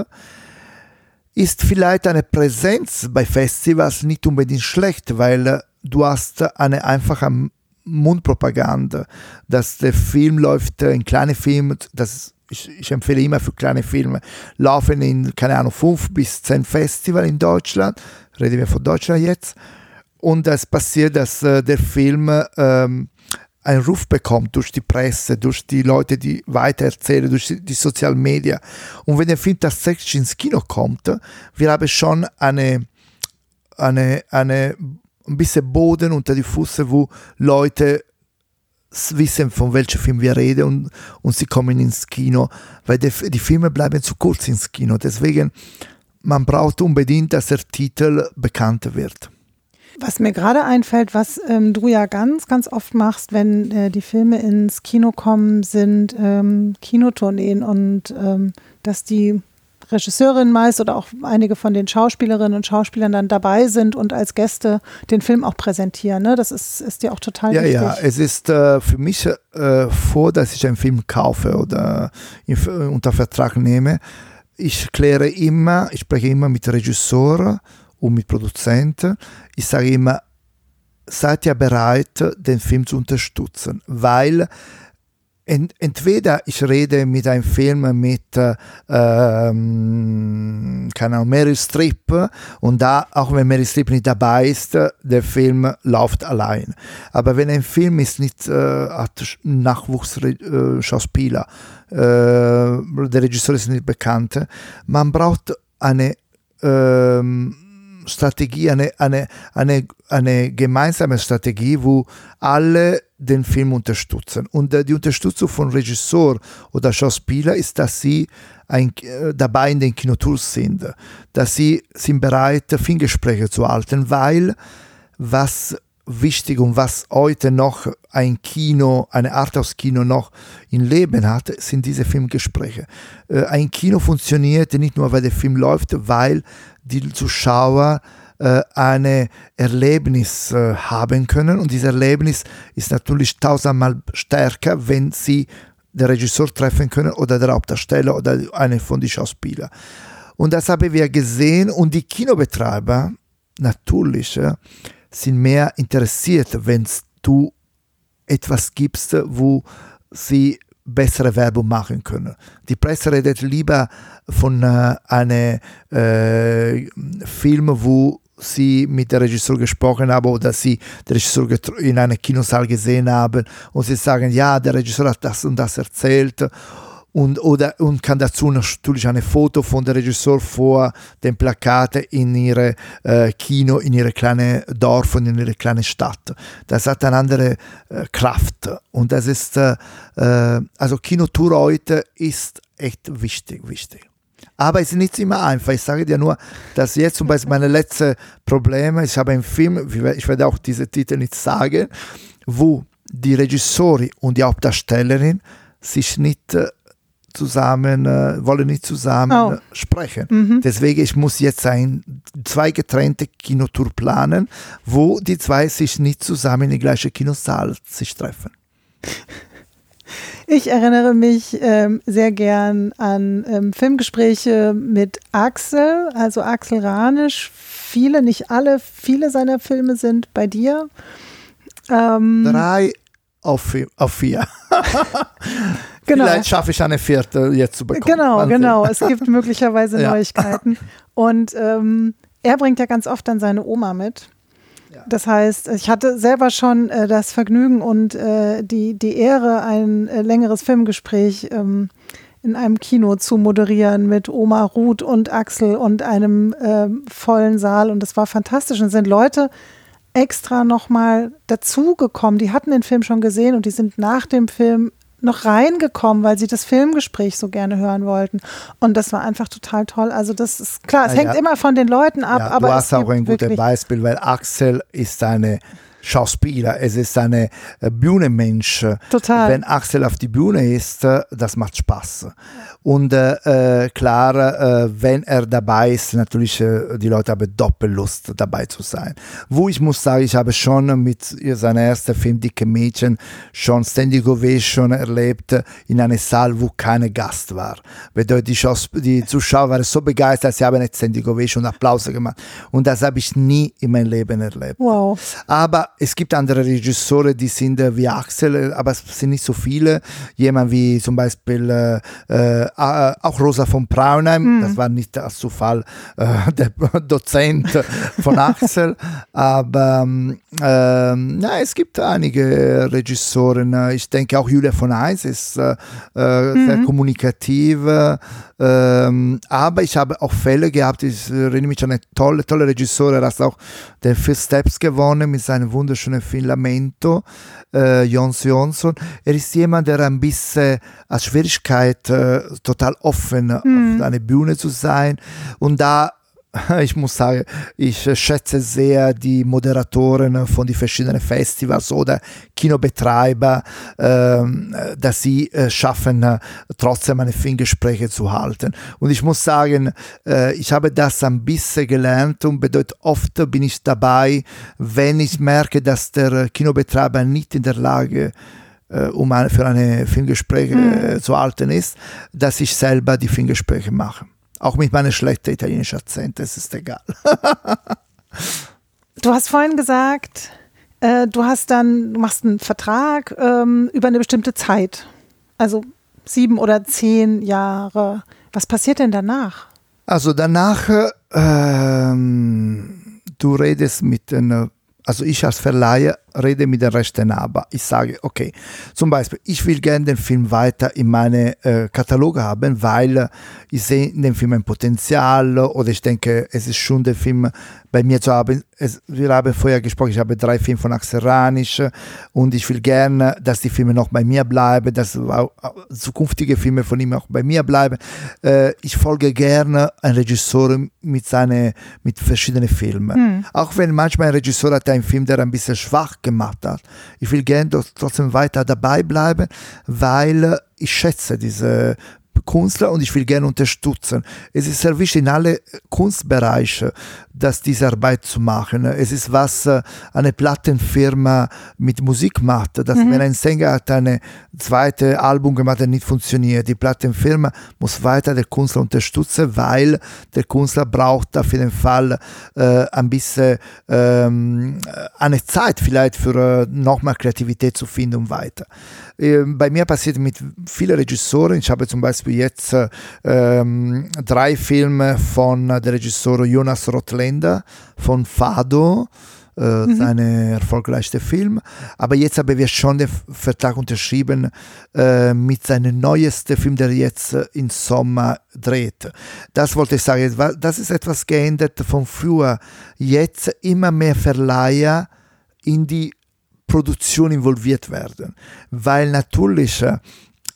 ist vielleicht eine Präsenz bei Festivals nicht unbedingt schlecht, weil du hast eine einfache Mundpropaganda, dass der Film läuft in kleine Filme, das ich, ich, empfehle immer für kleine Filme, laufen in, keine Ahnung, fünf bis zehn Festivals in Deutschland, reden wir von Deutschland jetzt, und es passiert, dass äh, der Film ähm, einen Ruf bekommt durch die Presse, durch die Leute, die weitererzählen, durch die, die sozialen Medien. Und wenn der Film tatsächlich ins Kino kommt, wir haben schon eine, eine, eine ein bisschen Boden unter die Füße, wo Leute wissen, von welchem Film wir reden und, und sie kommen ins Kino, weil die, die Filme bleiben zu kurz ins Kino. Deswegen, man braucht unbedingt, dass der Titel bekannt wird. Was mir gerade einfällt, was ähm, du ja ganz, ganz oft machst, wenn äh, die Filme ins Kino kommen, sind ähm, Kinotourneen und ähm, dass die Regisseurin meist oder auch einige von den Schauspielerinnen und Schauspielern dann dabei sind und als Gäste den Film auch präsentieren. Ne? Das ist, ist dir auch total ja, wichtig. Ja, es ist äh, für mich äh, vor, dass ich einen Film kaufe oder in, unter Vertrag nehme. Ich kläre immer, ich spreche immer mit Regisseur und mit Produzenten. Ich sage immer, seid ihr bereit, den Film zu unterstützen, weil Ent, entweder ich rede mit einem Film mit äh, ähm, keine Ahnung, Meryl Streep und da, auch wenn Meryl Streep nicht dabei ist, der Film läuft allein. Aber wenn ein Film ist nicht äh, hat Nachwuchsschauspieler, äh, der Regisseur ist nicht bekannt, man braucht eine ähm, Strategie, eine, eine, eine, eine gemeinsame Strategie, wo alle den Film unterstützen. Und äh, die Unterstützung von Regisseur oder Schauspieler ist, dass sie ein, äh, dabei in den Kinotours sind, dass sie sind bereit, Filmgespräche zu halten, weil was wichtig und was heute noch ein Kino, eine Art aus Kino noch in Leben hat, sind diese Filmgespräche. Äh, ein Kino funktioniert nicht nur, weil der Film läuft, weil die Zuschauer äh, ein Erlebnis äh, haben können. Und dieses Erlebnis ist natürlich tausendmal stärker, wenn sie den Regisseur treffen können oder der Hauptdarsteller oder einen von den Schauspielern. Und das haben wir gesehen und die Kinobetreiber natürlich sind mehr interessiert, wenn du etwas gibst, wo sie bessere Werbung machen können. Die Presse redet lieber von äh, einem äh, Film, wo sie mit dem Regisseur gesprochen haben oder sie den Regisseur in einem Kinosaal gesehen haben und sie sagen, ja, der Regisseur hat das und das erzählt und, oder, und kann dazu natürlich ein Foto von der Regisseur vor dem Plakat in ihre äh, Kino, in ihre kleine Dorf und in ihre kleine Stadt. Das hat eine andere äh, Kraft und das ist, äh, äh also Kinotour heute ist echt wichtig, wichtig. Aber es ist nicht immer einfach. Ich sage dir nur, dass jetzt zum Beispiel meine letzten Probleme, ich habe einen Film, ich werde auch diese Titel nicht sagen, wo die Regisseurin und die Hauptdarstellerin sich nicht äh, zusammen, äh, wollen nicht zusammen oh. sprechen. Mhm. Deswegen ich muss jetzt ein, zwei getrennte Kinotour planen, wo die zwei sich nicht zusammen in den gleichen Kinosaal sich treffen. Ich erinnere mich ähm, sehr gern an ähm, Filmgespräche mit Axel, also Axel Ranisch. Viele, nicht alle, viele seiner Filme sind bei dir. Ähm, Drei auf, auf vier. genau. Vielleicht schaffe ich eine vierte jetzt zu bekommen. Genau, genau. Es gibt möglicherweise ja. Neuigkeiten. Und ähm, er bringt ja ganz oft dann seine Oma mit. Das heißt, ich hatte selber schon äh, das Vergnügen und äh, die, die Ehre, ein äh, längeres Filmgespräch ähm, in einem Kino zu moderieren mit Oma Ruth und Axel und einem ähm, vollen Saal. Und das war fantastisch. Und sind Leute extra nochmal dazugekommen. Die hatten den Film schon gesehen und die sind nach dem Film noch reingekommen, weil sie das Filmgespräch so gerne hören wollten. Und das war einfach total toll. Also das ist klar, es ja, hängt ja. immer von den Leuten ab. Ja, aber du hast auch ein gutes Beispiel, weil Axel ist eine Schauspieler, es ist eine äh, Bühnenmensch. Total. Wenn Axel auf die Bühne ist, äh, das macht Spaß. Und äh, äh, klar, äh, wenn er dabei ist, natürlich, äh, die Leute haben Doppellust dabei zu sein. Wo ich muss sagen, ich habe schon mit seinem ersten Film Dicke Mädchen schon Standing Ovation erlebt in einem Saal, wo kein Gast war. Bedeutet, die, die Zuschauer waren so begeistert, sie haben eine Standing Ovation und Applaus gemacht. Und das habe ich nie in meinem Leben erlebt. Wow. Aber es gibt andere Regisseure, die sind wie Axel, aber es sind nicht so viele. Jemand wie zum Beispiel äh, äh, auch Rosa von Braunheim, mhm. das war nicht als Zufall äh, der Dozent von Axel, aber äh, na, es gibt einige Regissoren. Ich denke auch Julia von Eis ist äh, äh, mhm. sehr kommunikativ. Ähm, aber ich habe auch Fälle gehabt, ich erinnere mich an einen tolle, tolle Regisseur, er hat auch den First Steps gewonnen mit seinem wunderschönen Film Lamento, äh, Jons Jonsson. Er ist jemand, der ein bisschen als Schwierigkeit äh, total offen mhm. auf einer Bühne zu sein und da ich muss sagen, ich schätze sehr die Moderatoren von den verschiedenen Festivals oder Kinobetreiber, ähm, dass sie äh, schaffen, äh, trotzdem eine Filmgespräche zu halten. Und ich muss sagen, äh, ich habe das ein bisschen gelernt und bedeutet, oft bin ich dabei, wenn ich merke, dass der Kinobetreiber nicht in der Lage um für eine Filmgespräche mhm. zu halten ist, dass ich selber die Filmgespräche mache. Auch mit meinem schlechten italienischen Akzent, das ist egal. du hast vorhin gesagt, äh, du hast dann, du machst einen Vertrag ähm, über eine bestimmte Zeit. Also sieben oder zehn Jahre. Was passiert denn danach? Also danach, ähm, du redest mit den, also ich als Verleiher rede mit den Rechten aber. Ich sage, okay, zum Beispiel, ich will gerne den Film weiter in meine äh, Katalog haben, weil ich sehe in dem Film ein Potenzial oder ich denke, es ist schon der Film bei mir zu haben. Es, wir haben vorher gesprochen, ich habe drei Filme von Axel Ranisch und ich will gerne, dass die Filme noch bei mir bleiben, dass zukünftige Filme von ihm auch bei mir bleiben. Äh, ich folge gerne einem Regisseur mit, seine, mit verschiedenen Filmen. Mhm. Auch wenn manchmal ein Regisseur hat einen Film, der ein bisschen schwach gemacht hat. Ich will gerne trotzdem weiter dabei bleiben, weil ich schätze diese Künstler und ich will gerne unterstützen. Es ist sehr wichtig in alle Kunstbereiche, dass diese Arbeit zu machen. Es ist was äh, eine Plattenfirma mit Musik macht, dass mhm. wenn ein Sänger hat ein zweites Album gemacht, das nicht funktioniert, die Plattenfirma muss weiter den Künstler unterstützen, weil der Künstler braucht auf jeden Fall äh, ein bisschen ähm, eine Zeit vielleicht für äh, nochmal Kreativität zu finden und weiter. Äh, bei mir passiert mit vielen Regisseuren, ich habe zum Beispiel jetzt äh, ähm, drei Filme von der Regisseur Jonas Rotländer von Fado, äh, mhm. seine erfolgreichste Film. Aber jetzt haben wir schon den Vertrag unterschrieben äh, mit seinem neuesten Film, der jetzt äh, im Sommer dreht. Das wollte ich sagen. Das ist etwas geändert von früher. Jetzt immer mehr Verleiher in die Produktion involviert werden. Weil natürlich äh,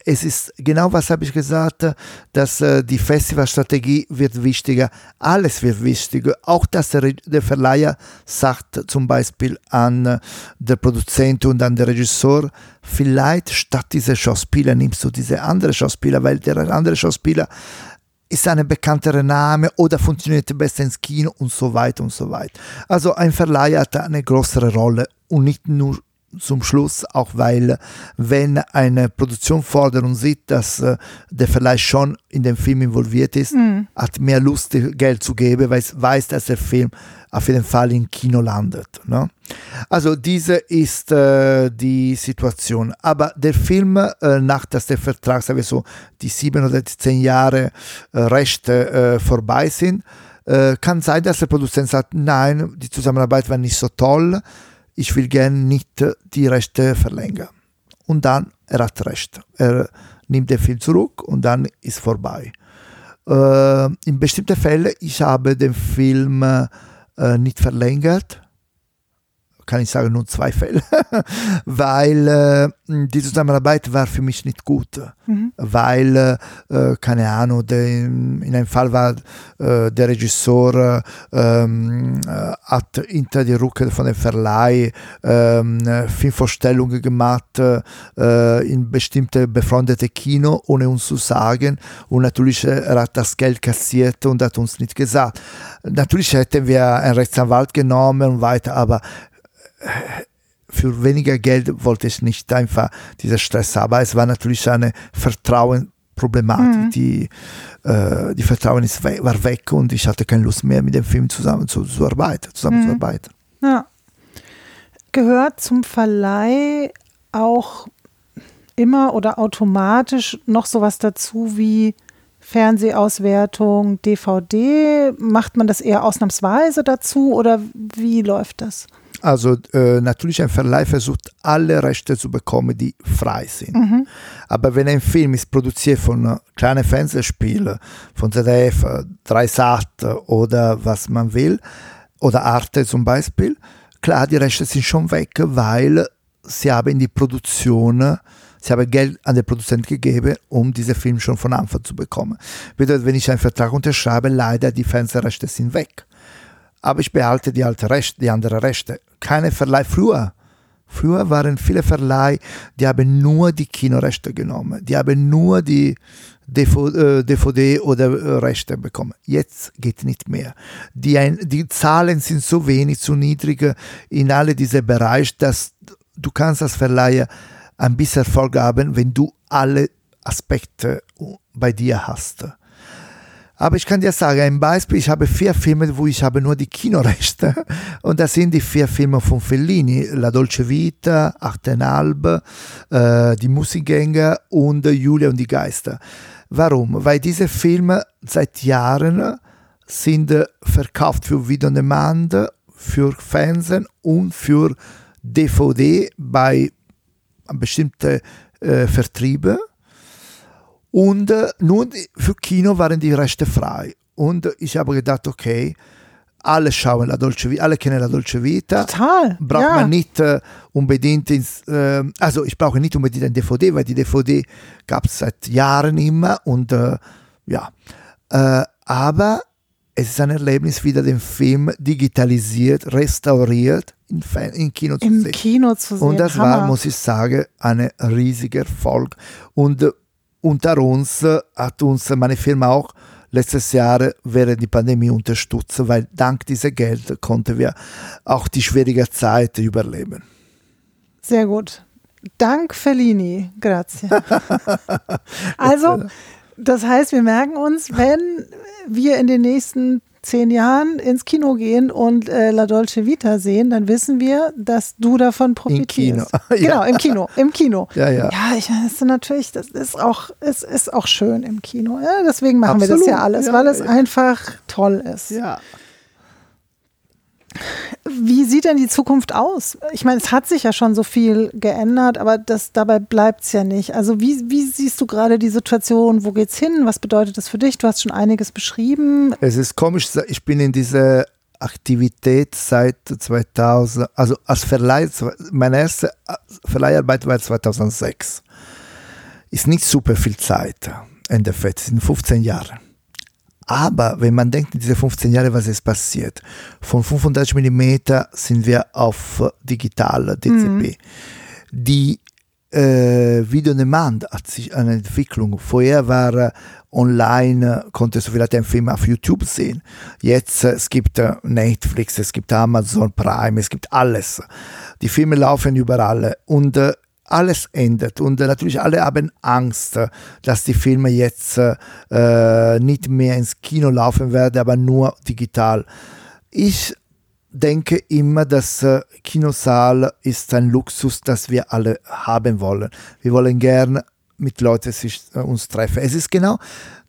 es ist genau was habe ich gesagt, dass äh, die Festivalstrategie wird wichtiger, alles wird wichtiger, auch dass der, Verleiher sagt zum Beispiel an äh, der Produzent und an der Regisseur, vielleicht statt dieser Schauspieler nimmst du diese andere Schauspieler, weil der andere Schauspieler ist ein bekannterer Name oder funktioniert besser ins Kino und so weiter und so weiter. Also ein Verleiher hat eine größere Rolle und nicht nur zum Schluss, auch weil, wenn eine Produktion fordert und sieht, dass äh, der vielleicht schon in dem Film involviert ist, mhm. hat mehr Lust, Geld zu geben, weil es weiß, dass der Film auf jeden Fall im Kino landet. Ne? Also diese ist äh, die Situation. Aber der Film, äh, nach dass der Vertrag, sagen wir so, die sieben oder zehn Jahre äh, Rechte äh, vorbei sind, Äh, kann sein, dass der Produzent sagt, nein, die Zusammenarbeit war nicht so toll, ich will gerne nicht die Rechte verlängern. Und dann, er hat recht. Er nimmt den Film zurück und dann ist vorbei. Äh, in bestimmten Fällen, ich habe den Film nicht verlängert, kann ich sagen, nur zwei Fälle, weil äh, die Zusammenarbeit war für mich nicht gut, mhm. weil, äh, keine Ahnung, de, in einem Fall war äh, der Regisseur ähm, äh, hat hinter die Rücke von dem Verleih ähm, Filmvorstellungen gemacht äh, in bestimmte befreundete Kino, ohne uns zu sagen und natürlich äh, er hat das Geld kassiert und hat uns nicht gesagt. Natürlich hätten wir einen Rechtsanwalt genommen und weiter, aber für weniger Geld wollte ich nicht einfach diesen Stress haben. Aber es war natürlich eine Vertrauensproblematik. Mhm. Die, äh, die Vertrauen ist we war weg und ich hatte keine Lust mehr, mit dem Film zusammen zu, zu arbeiten, zusammenzuarbeiten. Mhm. Ja. Gehört zum Verleih auch immer oder automatisch noch sowas dazu wie Fernsehauswertung, DVD? Macht man das eher ausnahmsweise dazu oder wie läuft das? Also äh, natürlich ein Verleih versucht alle Rechte zu bekommen, die frei sind. Mhm. Aber wenn ein Film ist produziert von äh, kleinen Fernsehspielen, von ZDF, 3 Sat oder was man will, oder Arte zum Beispiel, klar, die Rechte sind schon weg, weil sie haben die Produktion, sie haben Geld an den Produzenten gegeben, um diesen Film schon von Anfang zu bekommen. Bedeutet, wenn ich einen Vertrag unterschreibe, leider die Fernsehrechte sind weg aber ich behalte die alte Rechte, die anderen Rechte. Keine Verleih. Früher, früher waren viele Verleih, die haben nur die Kinorechte genommen, die haben nur die DVD äh, oder äh, Rechte bekommen. Jetzt geht nicht mehr. Die, die Zahlen sind so wenig, zu niedrig in alle diese Bereiche, dass du kannst als Verleiher ein bisschen Erfolg haben, wenn du alle Aspekte bei dir hast. Aber ich kann dir sagen, ein Beispiel, ich habe vier Filme, wo ich habe nur die Kinorechte. Und das sind die vier Filme von Fellini. La Dolce Vita, Achtenalb, äh, Die Musikgänger und Julia und die Geister. Warum? Weil diese Filme seit Jahren sind verkauft für Video on Demand, für Fernsehen und für DVD bei bestimmten äh, Vertrieben. Und äh, nun für Kino waren die Rechte frei. Und ich habe gedacht, okay, alle schauen La Dolce Vita, alle kennen La Dolce Vita. Total. Braucht ja. man nicht äh, unbedingt ins, äh, also ich brauche nicht unbedingt ein DVD, weil die DVD gab es seit Jahren immer und äh, ja. Äh, aber es ist ein Erlebnis, wieder den Film digitalisiert, restauriert in, in Kino zu Im sehen. Kino zu sehen. Und das Hammer. war, muss ich sagen, ein riesiger Erfolg. Und äh, unter uns hat uns meine Firma auch letztes Jahr während der Pandemie unterstützt, weil dank dieser Geld konnten wir auch die schwierige Zeit überleben. Sehr gut. Dank Fellini, grazie. also, das heißt, wir merken uns, wenn wir in den nächsten zehn Jahren ins Kino gehen und äh, La Dolce Vita sehen, dann wissen wir, dass du davon profitierst. Im Kino. genau, im Kino, im Kino. Ja, ja. Ja, ich das ist natürlich, das ist auch, es ist auch schön im Kino. Ja? Deswegen machen Absolut. wir das ja alles, weil es einfach toll ist. Ja. Wie sieht denn die Zukunft aus? Ich meine, es hat sich ja schon so viel geändert, aber das, dabei bleibt es ja nicht. Also wie, wie siehst du gerade die Situation? Wo geht's hin? Was bedeutet das für dich? Du hast schon einiges beschrieben. Es ist komisch, ich bin in dieser Aktivität seit 2000, also als Verleih, meine erste Verleiharbeit war 2006. Ist nicht super viel Zeit, Endeffekt, sind 15 Jahre. Aber wenn man denkt, in diese 15 Jahre, was ist passiert? Von 35 mm sind wir auf digital DCP. Mhm. Die äh, Video on Demand hat sich eine Entwicklung. Vorher war äh, online, konntest du vielleicht einen Film auf YouTube sehen. Jetzt äh, es gibt äh, Netflix, es gibt Amazon Prime, es gibt alles. Die Filme laufen überall und äh, alles endet und äh, natürlich alle haben Angst, dass die Filme jetzt äh, nicht mehr ins Kino laufen werden, aber nur digital. Ich denke immer, dass äh, Kinosaal ist ein Luxus, das wir alle haben wollen. Wir wollen gern mit Leuten sich, äh, uns treffen. Es ist genau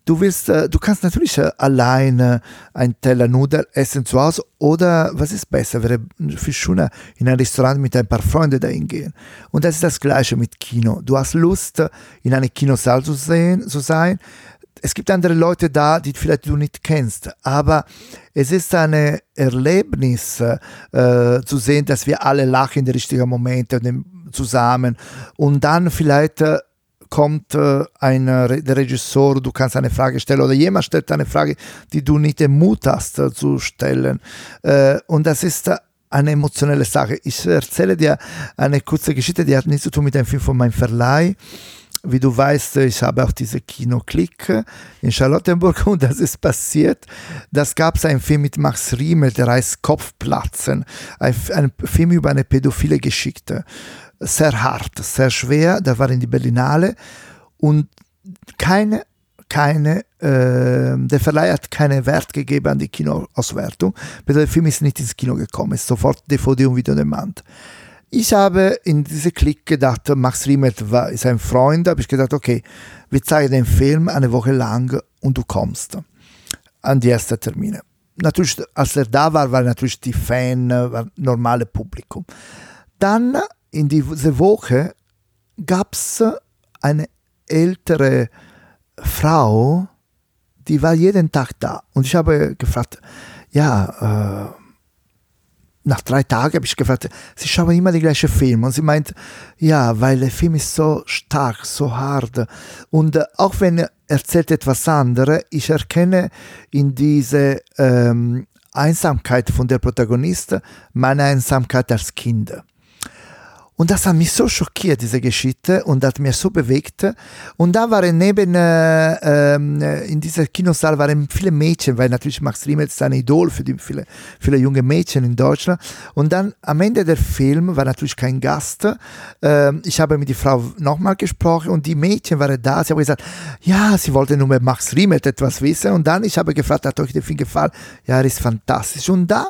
du willst, äh, du kannst natürlich äh, alleine ein Teller Nudeln essen zu Hause oder was ist besser, wäre viel schöner in ein Restaurant mit ein paar Freunden dahin gehen. Und das ist das Gleiche mit Kino. Du hast Lust, in einem Kinosaal zu, sehen, zu sein. Es gibt andere Leute da, die vielleicht du nicht kennst, aber es ist ein Erlebnis äh, zu sehen, dass wir alle lachen in den richtigen Momenten zusammen und dann vielleicht äh, kommt äh, ein der Regisseur, du kannst eine Frage stellen oder jemand stellt eine Frage, die du nicht den Mut hast äh, zu stellen. Äh, und das ist eine emotionelle Sache. Ich erzähle dir eine kurze Geschichte, die hat nichts zu tun mit dem Film von meinem Verleih. Wie du weißt, ich habe auch diese Kinoklick in Charlottenburg und das ist passiert. Das gab es einen Film mit Max Riemel, der heißt Kopfplatzen. Ein, ein Film über eine pädophile Geschichte sehr hart, sehr schwer. Da war in die Berlinale und keine, keine, äh, der Verleih hat keinen Wert gegeben an die Kinoauswertung. Der Film ist nicht ins Kino gekommen, ist sofort DVD und Video demand. Ich habe in diese Klick gedacht, Max Riemelt war, ist ein Freund, habe ich gedacht, okay, wir zeigen den Film eine Woche lang und du kommst an die ersten Termine. Natürlich, als er da war, war natürlich die Fan, war normale Publikum. Dann in dieser Woche gab es eine ältere Frau, die war jeden Tag da. Und ich habe gefragt, ja, äh, nach drei Tagen habe ich gefragt, sie schauen immer die gleichen Filme. Und sie meint, ja, weil der Film ist so stark, so hart. Und äh, auch wenn er erzählt etwas anderes, ich erkenne in diese ähm, Einsamkeit von der Protagonistin meine Einsamkeit als Kind. Und das hat mich so schockiert, diese Geschichte, und hat mich so bewegt. Und da waren neben, äh, äh, in dieser Kinosaal waren viele Mädchen, weil natürlich Max Riemel ist ein Idol für die viele, viele junge Mädchen in Deutschland. Und dann am Ende der Film war natürlich kein Gast. Äh, ich habe mit der Frau nochmal gesprochen und die Mädchen waren da. Sie haben gesagt, ja, sie wollten nur mit Max Riemel etwas wissen. Und dann, ich habe gefragt, hat euch der Film gefallen? Ja, er ist fantastisch. Und da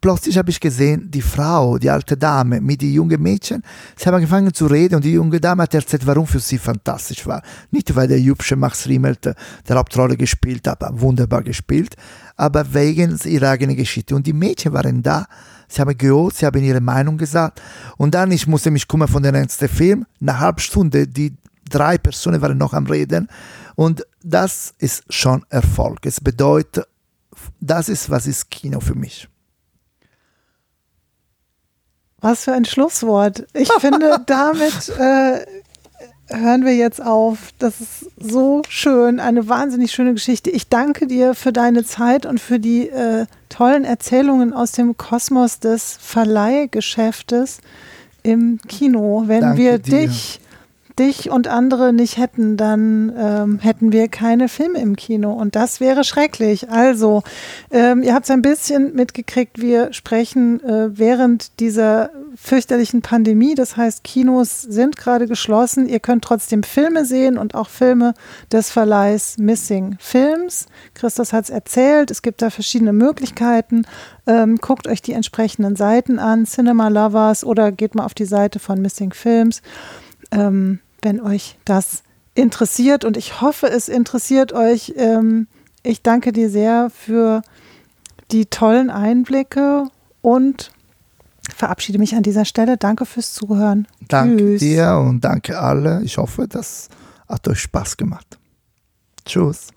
plötzlich habe ich gesehen, die Frau, die alte Dame mit den jungen Mädchen, sie haben angefangen zu reden und die junge Dame hat erzählt, warum für sie fantastisch war. Nicht, weil der Jübsche Max Riemelt der Hauptrolle gespielt hat, wunderbar gespielt, aber wegen ihrer eigenen Geschichte. Und die Mädchen waren da, sie haben gehört, sie haben ihre Meinung gesagt. Und dann, ich musste mich kümmern von der nächsten Film, eine halbe Stunde, die drei Personen waren noch am Reden. Und das ist schon Erfolg. Es bedeutet, das ist, was ist Kino für mich. Was für ein Schlusswort. Ich finde, damit äh, hören wir jetzt auf. Das ist so schön, eine wahnsinnig schöne Geschichte. Ich danke dir für deine Zeit und für die äh, tollen Erzählungen aus dem Kosmos des Verleihgeschäftes im Kino. Wenn danke wir dich dich und andere nicht hätten, dann ähm, hätten wir keine Filme im Kino und das wäre schrecklich. Also, ähm, ihr habt es ein bisschen mitgekriegt, wir sprechen äh, während dieser fürchterlichen Pandemie, das heißt, Kinos sind gerade geschlossen, ihr könnt trotzdem Filme sehen und auch Filme des Verleihs Missing Films. Christus hat es erzählt, es gibt da verschiedene Möglichkeiten. Ähm, guckt euch die entsprechenden Seiten an, Cinema Lovers oder geht mal auf die Seite von Missing Films. Ähm, wenn euch das interessiert. Und ich hoffe, es interessiert euch. Ähm, ich danke dir sehr für die tollen Einblicke und verabschiede mich an dieser Stelle. Danke fürs Zuhören. Danke Tschüss. dir und danke alle. Ich hoffe, das hat euch Spaß gemacht. Tschüss.